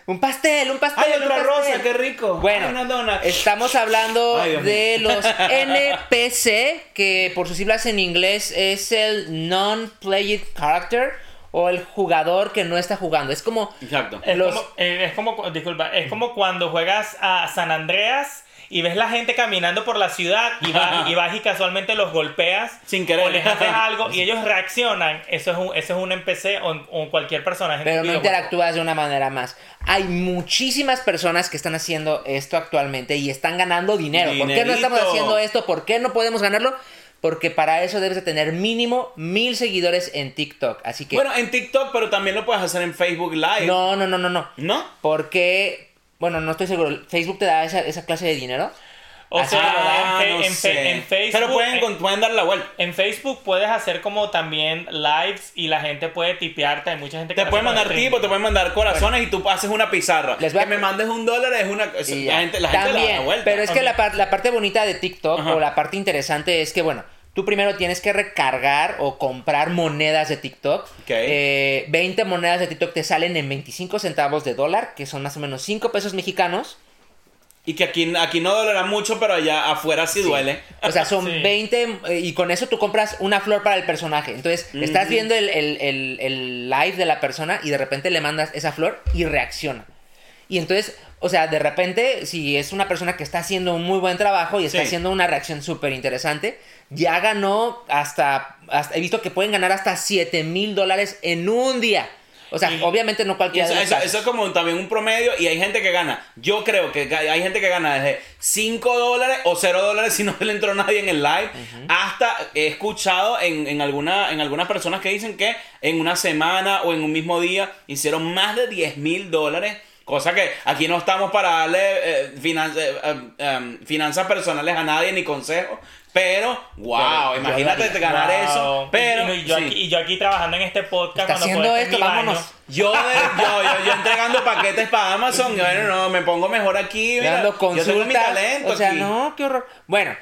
Un pastel, un pastel. Ay, un otra pastel. rosa, qué rico. Bueno, Ay, una dona. estamos hablando Ay, de los NPC, que por sus siglas en inglés es el Non-Played Character o el jugador que no está jugando. Es como Exacto. Es, como, eh, es como, cu- disculpa, es como cuando juegas a San Andreas y ves la gente caminando por la ciudad y vas, y, vas y casualmente los golpeas Sin querer. o les haces algo y ellos reaccionan. Eso es un, eso es un NPC o, o cualquier personaje. pero no interactúas de una manera más. Hay muchísimas personas que están haciendo esto actualmente y están ganando dinero. ¿Por qué no estamos haciendo esto? ¿Por qué no podemos ganarlo? Porque para eso debes de tener mínimo mil seguidores en TikTok. Así que... Bueno, en TikTok, pero también lo puedes hacer en Facebook Live. no, no, no, no, no. ¿No? Porque, bueno, no estoy seguro. ¿Facebook te da esa, esa clase de dinero? O Así sea, en, fe- no en fe- sé. en Facebook. Pero pueden, en- con- pueden dar la vuelta. en Facebook puedes hacer como también lives y la gente puede tipearte. Hay mucha gente que Te pueden mandar tipos, te pueden mandar corazones y tú haces una pizarra. Les voy a- Que me mandes un dólar es una. Y la gente, la gente le da También, la vuelta. pero es que la, par- la parte bonita de TikTok Ajá. o la parte interesante es que, bueno, tú primero tienes que recargar o comprar monedas de TikTok. Eh, 20 monedas de TikTok te salen en 25 centavos de dólar, que son más o menos 5 pesos mexicanos. Y que aquí, aquí no dolerá mucho, pero allá afuera sí, duele. O sea, son Sí. 20 eh, y con eso tú compras una flor para el personaje. Entonces, estás viendo el, el- el- el live de la persona y de repente le mandas esa flor y reacciona. Y entonces, o sea, de repente, si es una persona que está haciendo un muy buen trabajo y está Sí. haciendo una reacción súper interesante, ya ganó hasta, hasta- He visto que pueden ganar hasta 7 mil dólares en un día. O sea, Y- obviamente no cualquiera eso, de los eso- eso es como también un promedio y hay gente que gana. Yo creo que hay gente que gana desde 5 dólares o 0 dólares si no le entró nadie en el live. Hasta he escuchado en, en, alguna, en algunas personas que dicen que en una semana o en un mismo día hicieron más de 10 mil dólares. Cosa que aquí no estamos para darle eh, finan- eh, eh, em, finanzas personales a nadie ni consejos. Pero, wow, Pero yo imagínate ganar Wow. eso. Pero, Y, y yo sí. aquí, y yo aquí trabajando en este podcast Está cuando puedo esto, baño. vámonos. Yo, de- yo, yo, yo entregando paquetes para Amazon, y bueno, no, me pongo mejor aquí. Mira, yo tengo mi talento o sea, aquí. no, qué horror. Bueno,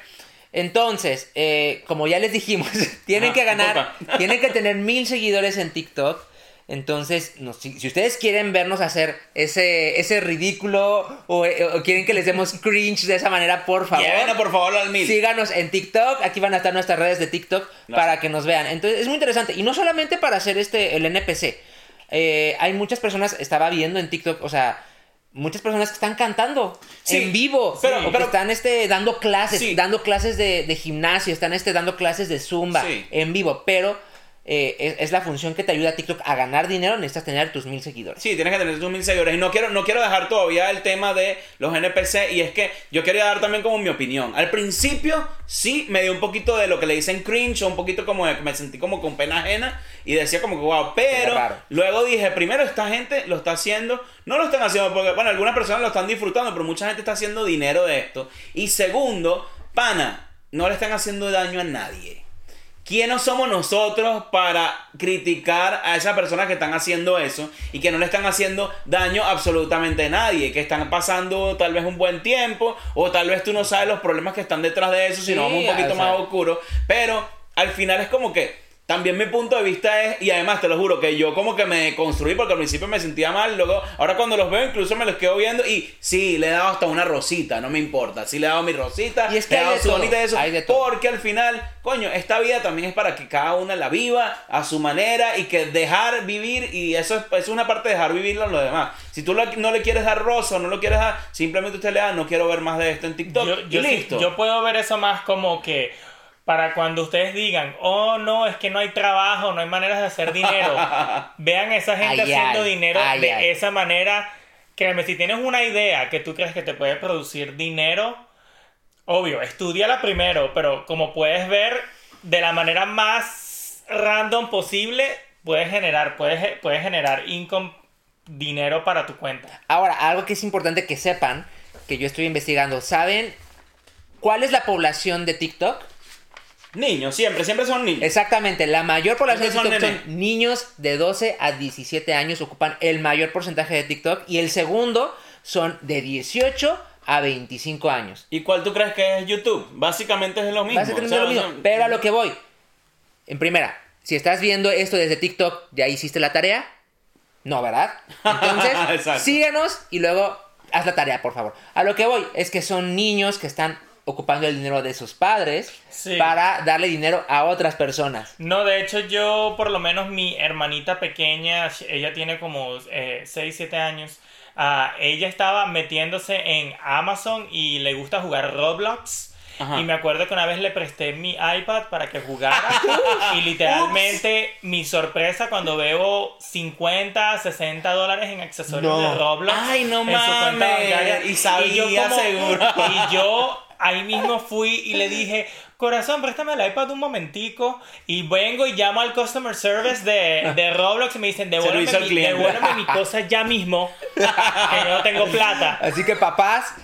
entonces, eh, como ya les dijimos, tienen que ganar, tienen que tener mil seguidores en TikTok. Entonces, no, si, si ustedes quieren vernos hacer ese, ese ridículo o, o quieren que les demos cringe de esa manera, por favor. Llévenos, por favor, al mil. Síganos en TikTok, aquí van a estar nuestras redes de TikTok No para que nos vean. Entonces es muy interesante. Y no solamente para hacer este el NPC. Eh, hay muchas personas, estaba viendo en TikTok, o sea, muchas personas que están cantando Sí, en vivo. pero- o que pero- están este, dando clases, Sí. dando clases de, de gimnasio, están este, dando clases de zumba Sí. en vivo. Pero eh, es, es la función que te ayuda a TikTok a ganar dinero, necesitas tener tus mil seguidores. Sí, tienes que tener tus mil seguidores. Y no quiero, no quiero dejar todavía el tema de los NPC. Y es que yo quería dar también como mi opinión. Al principio, sí, me dio un poquito de lo que le dicen cringe, o un poquito como de me sentí como con pena ajena. Y decía como que wow. Pero luego dije, primero, esta gente lo está haciendo. No lo están haciendo porque, bueno, algunas personas lo están disfrutando, pero mucha gente está haciendo dinero de esto. Y segundo, pana, no le están haciendo daño a nadie. ¿Quiénes somos nosotros para criticar a esas personas que están haciendo eso y que no le están haciendo daño absolutamente a nadie? Que están pasando tal vez un buen tiempo o tal vez tú no sabes los problemas que están detrás de eso, Sí, sino vamos un poquito o sea- más oscuro. Pero al final es como que también mi punto de vista es, y además te lo juro, que yo como que me construí porque al principio me sentía mal, luego ahora cuando los veo incluso me los quedo viendo y sí, le he dado hasta una rosita, no me importa, sí le he dado mi rosita, Y es que le he hay dado de su todo, bonita y eso, porque al final, coño, esta vida también es para que cada una la viva a su manera y que dejar vivir, y eso es, es una parte de dejar vivirlo a los demás. Si tú lo- no le quieres dar rosa o no lo quieres dar, simplemente usted le da, no quiero ver más de esto en TikTok Yo, yo y sí- listo. yo puedo ver eso más como que para cuando ustedes digan, oh no, es que no hay trabajo, no hay maneras de hacer dinero. Vean a esa gente Ay, haciendo ay, dinero ay, de esa manera. Créeme, si tienes una idea que tú crees que te puede producir dinero, obvio, estudiala primero, pero como puedes ver, de la manera más random posible, puedes generar, puedes, puedes generar income, dinero para tu cuenta. Ahora, algo que es importante que sepan, que yo estoy investigando, ¿saben cuál es la población de TikTok? Niños, siempre, siempre son niños. Exactamente, la mayor población de TikTok son son, niños de 12 a 17 años, ocupan el mayor porcentaje de TikTok, y el segundo son de 18 a 25 años. ¿Y cuál tú crees que es YouTube? Básicamente es lo mismo. Básicamente O sea, lo mismo, pero a lo que voy. En primera, si estás viendo esto desde TikTok, ¿ya hiciste la tarea? No, ¿verdad? Entonces, síguenos y luego haz la tarea, por favor. A lo que voy es que son niños que están ocupando el dinero de sus padres Sí. para darle dinero a otras personas. No, de hecho yo, por lo menos mi hermanita pequeña, ella tiene como eh, 6, 7 años, ah, ella estaba metiéndose en Amazon y le gusta jugar Roblox. Ajá. Y me acuerdo que una vez le presté mi iPad para que jugara. y literalmente mi sorpresa cuando veo 50, 60 dólares en accesorios No. de Roblox. Ay, no en su cuenta mames. bancaria. Y sabía, yo seguro. Y yo ahí mismo fui y le dije, corazón, préstame el iPad un momentico. Y vengo y llamo al customer service de, de Roblox y me dicen, devuélveme, mi, devuélveme mi cosa ya mismo, que yo no tengo plata. Así que papás,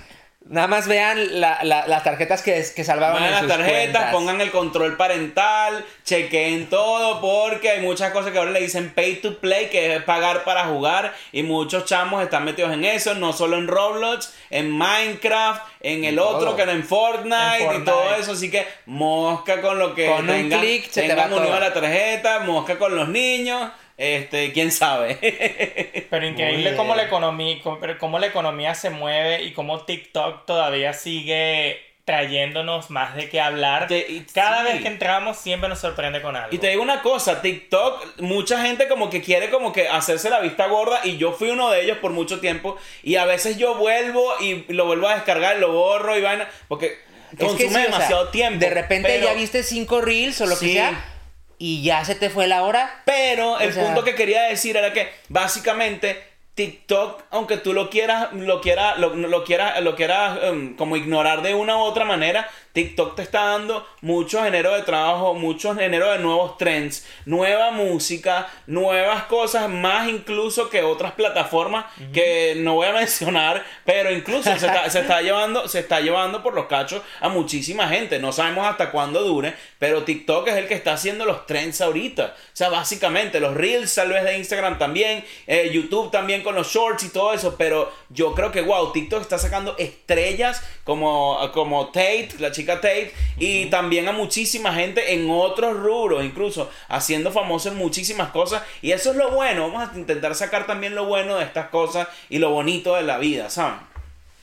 nada más vean la- la- las tarjetas que, que salvaban en las tarjetas, cuentas. pongan el control parental, chequeen todo, porque hay muchas cosas que ahora le dicen pay to play, que es pagar para jugar, y muchos chamos están metidos en eso, no solo en Roblox, en Minecraft, en el todo. otro que era en Fortnite, En y todo eso, así que mosca con lo que Con un tengan, clic se te va unido todo. a la tarjeta, mosca con los niños, este, quién sabe. Pero increíble cómo la, economía, cómo, cómo la economía se mueve y cómo TikTok todavía sigue trayéndonos más de qué hablar. Te- Cada sí. vez que entramos siempre nos sorprende con algo. Y te digo una cosa, TikTok, mucha gente como que quiere como que hacerse la vista gorda y yo fui uno de ellos por mucho tiempo y a veces yo vuelvo y lo vuelvo a descargar, lo borro y vaina, porque Es que consume sí, o sea, demasiado tiempo. De repente pero- ya viste cinco reels o lo que Sí. sea y ya se te fue la hora. Pero el sea- punto que quería decir era que básicamente TikTok, aunque tú lo quieras, lo quieras, lo, lo quieras, lo quieras em, como ignorar de una u otra manera, TikTok te está dando mucho género de trabajo, mucho género de nuevos trends, nueva música, nuevas cosas, más incluso que otras plataformas que no voy a mencionar, pero incluso se está, se está llevando, se está llevando por los cachos a muchísima gente. No sabemos hasta cuándo dure, pero TikTok es el que está haciendo los trends ahorita. O sea, básicamente los reels tal vez de Instagram también, eh, YouTube también con los shorts y todo eso, pero yo creo que wow, TikTok está sacando estrellas como, como Tate, la chica chica Tate y también a muchísima gente en otros rubros, incluso haciendo famoso en muchísimas cosas. Y eso es lo bueno. Vamos a intentar sacar también lo bueno de estas cosas y lo bonito de la vida, ¿saben?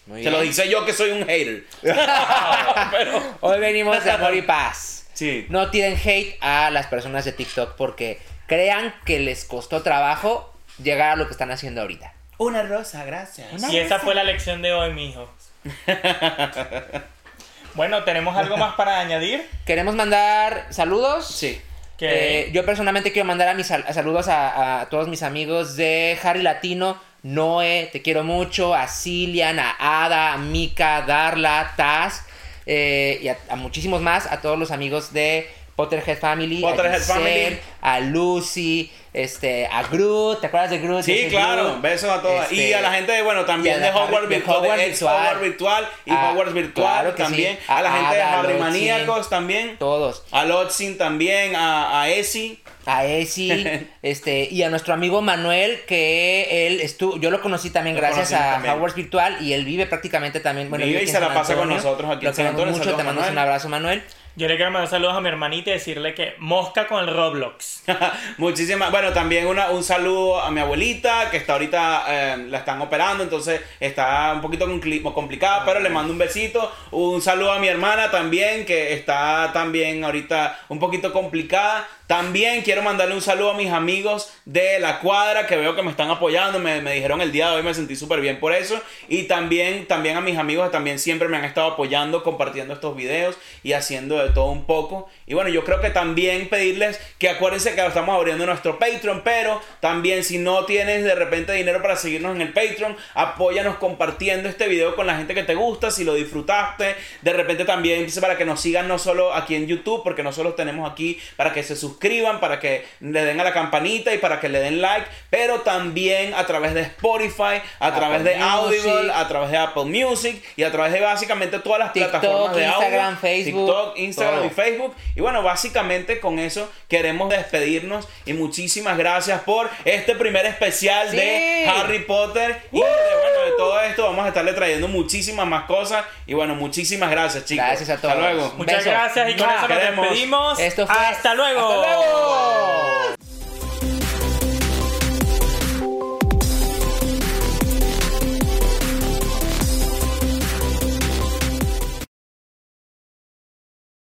Muy Se lo bien. dice yo que soy un hater. Pero, Hoy venimos de amor y paz. sí. No tiren hate a las personas de TikTok porque crean que les costó trabajo llegar a lo que están haciendo ahorita. Una rosa, gracias. Y esa fue la lección de hoy, mijo. Bueno, ¿tenemos algo más para añadir? Queremos mandar saludos. Sí. Que Eh, yo personalmente quiero mandar a mis sal- saludos a, a todos mis amigos de Harry Latino, Noé, te quiero mucho, a Cilian, a Ada, a Mika, Darla, Taz eh, y a, a muchísimos más, a todos los amigos de Potterhead Family, Potterhead a Giselle, Family. a Lucy, este, a Groot, ¿te acuerdas de Groot? Sí, claro, Groot. besos a todas. y Este, a la gente, de, bueno, también y a de Harry- Hogwarts de Virtual, Hogwarts de Virtual. Hogwarts Virtual y Ah, Hogwarts Virtual claro que sí. también. A la A gente de Ada, Harry Lotzin. Maníacos también. Todos. A Lotzin también, a, a Esi. A Esi, este, y a nuestro amigo Manuel, que él estuvo, yo lo conocí también Lo gracias conocí a también. Hogwarts Virtual y él vive prácticamente también, bueno, Vive y se la pasa con nosotros aquí en San Antonio. mucho, te mandamos un abrazo, Manuel. Yo le quiero mandar saludos a mi hermanita y decirle que mosca con el Roblox. Muchísimas, bueno, también una, un saludo a mi abuelita que está ahorita, eh, la están operando, entonces está un poquito compli- complicada, pero le mando un besito. Un saludo a mi hermana también que está también ahorita un poquito complicada. También quiero mandarle un saludo a mis amigos de la cuadra que veo que me están apoyando, me, me dijeron el día de hoy, me sentí súper bien por eso. Y también, también a mis amigos que también siempre me han estado apoyando, compartiendo estos videos y haciendo de todo un poco. Y bueno, yo creo que también pedirles que acuérdense que estamos abriendo nuestro Patreon, pero también si no tienes de repente dinero para seguirnos en el Patreon, apóyanos compartiendo este video con la gente que te gusta, si lo disfrutaste. De repente también para que nos sigan no solo aquí en YouTube, porque nosotros tenemos aquí para que se suscriban, para que le den a la campanita y para que le den like, pero también a través de Spotify, a Apple través de Audible, Music. a través de Apple Music y a través de básicamente todas las TikTok, plataformas de audio. Instagram, Facebook, TikTok, Instagram todo. y Facebook. Y bueno, básicamente con eso queremos despedirnos y muchísimas gracias por este primer especial Sí. de Harry Potter. Y de, bueno, de todo esto vamos a estarle trayendo muchísimas más cosas. Y bueno, muchísimas gracias, chicos. Gracias a todos. Hasta luego. Muchas beso. gracias y con Mua. eso nos despedimos. Esto fue Hasta luego. ¡Hasta luego! 달라고!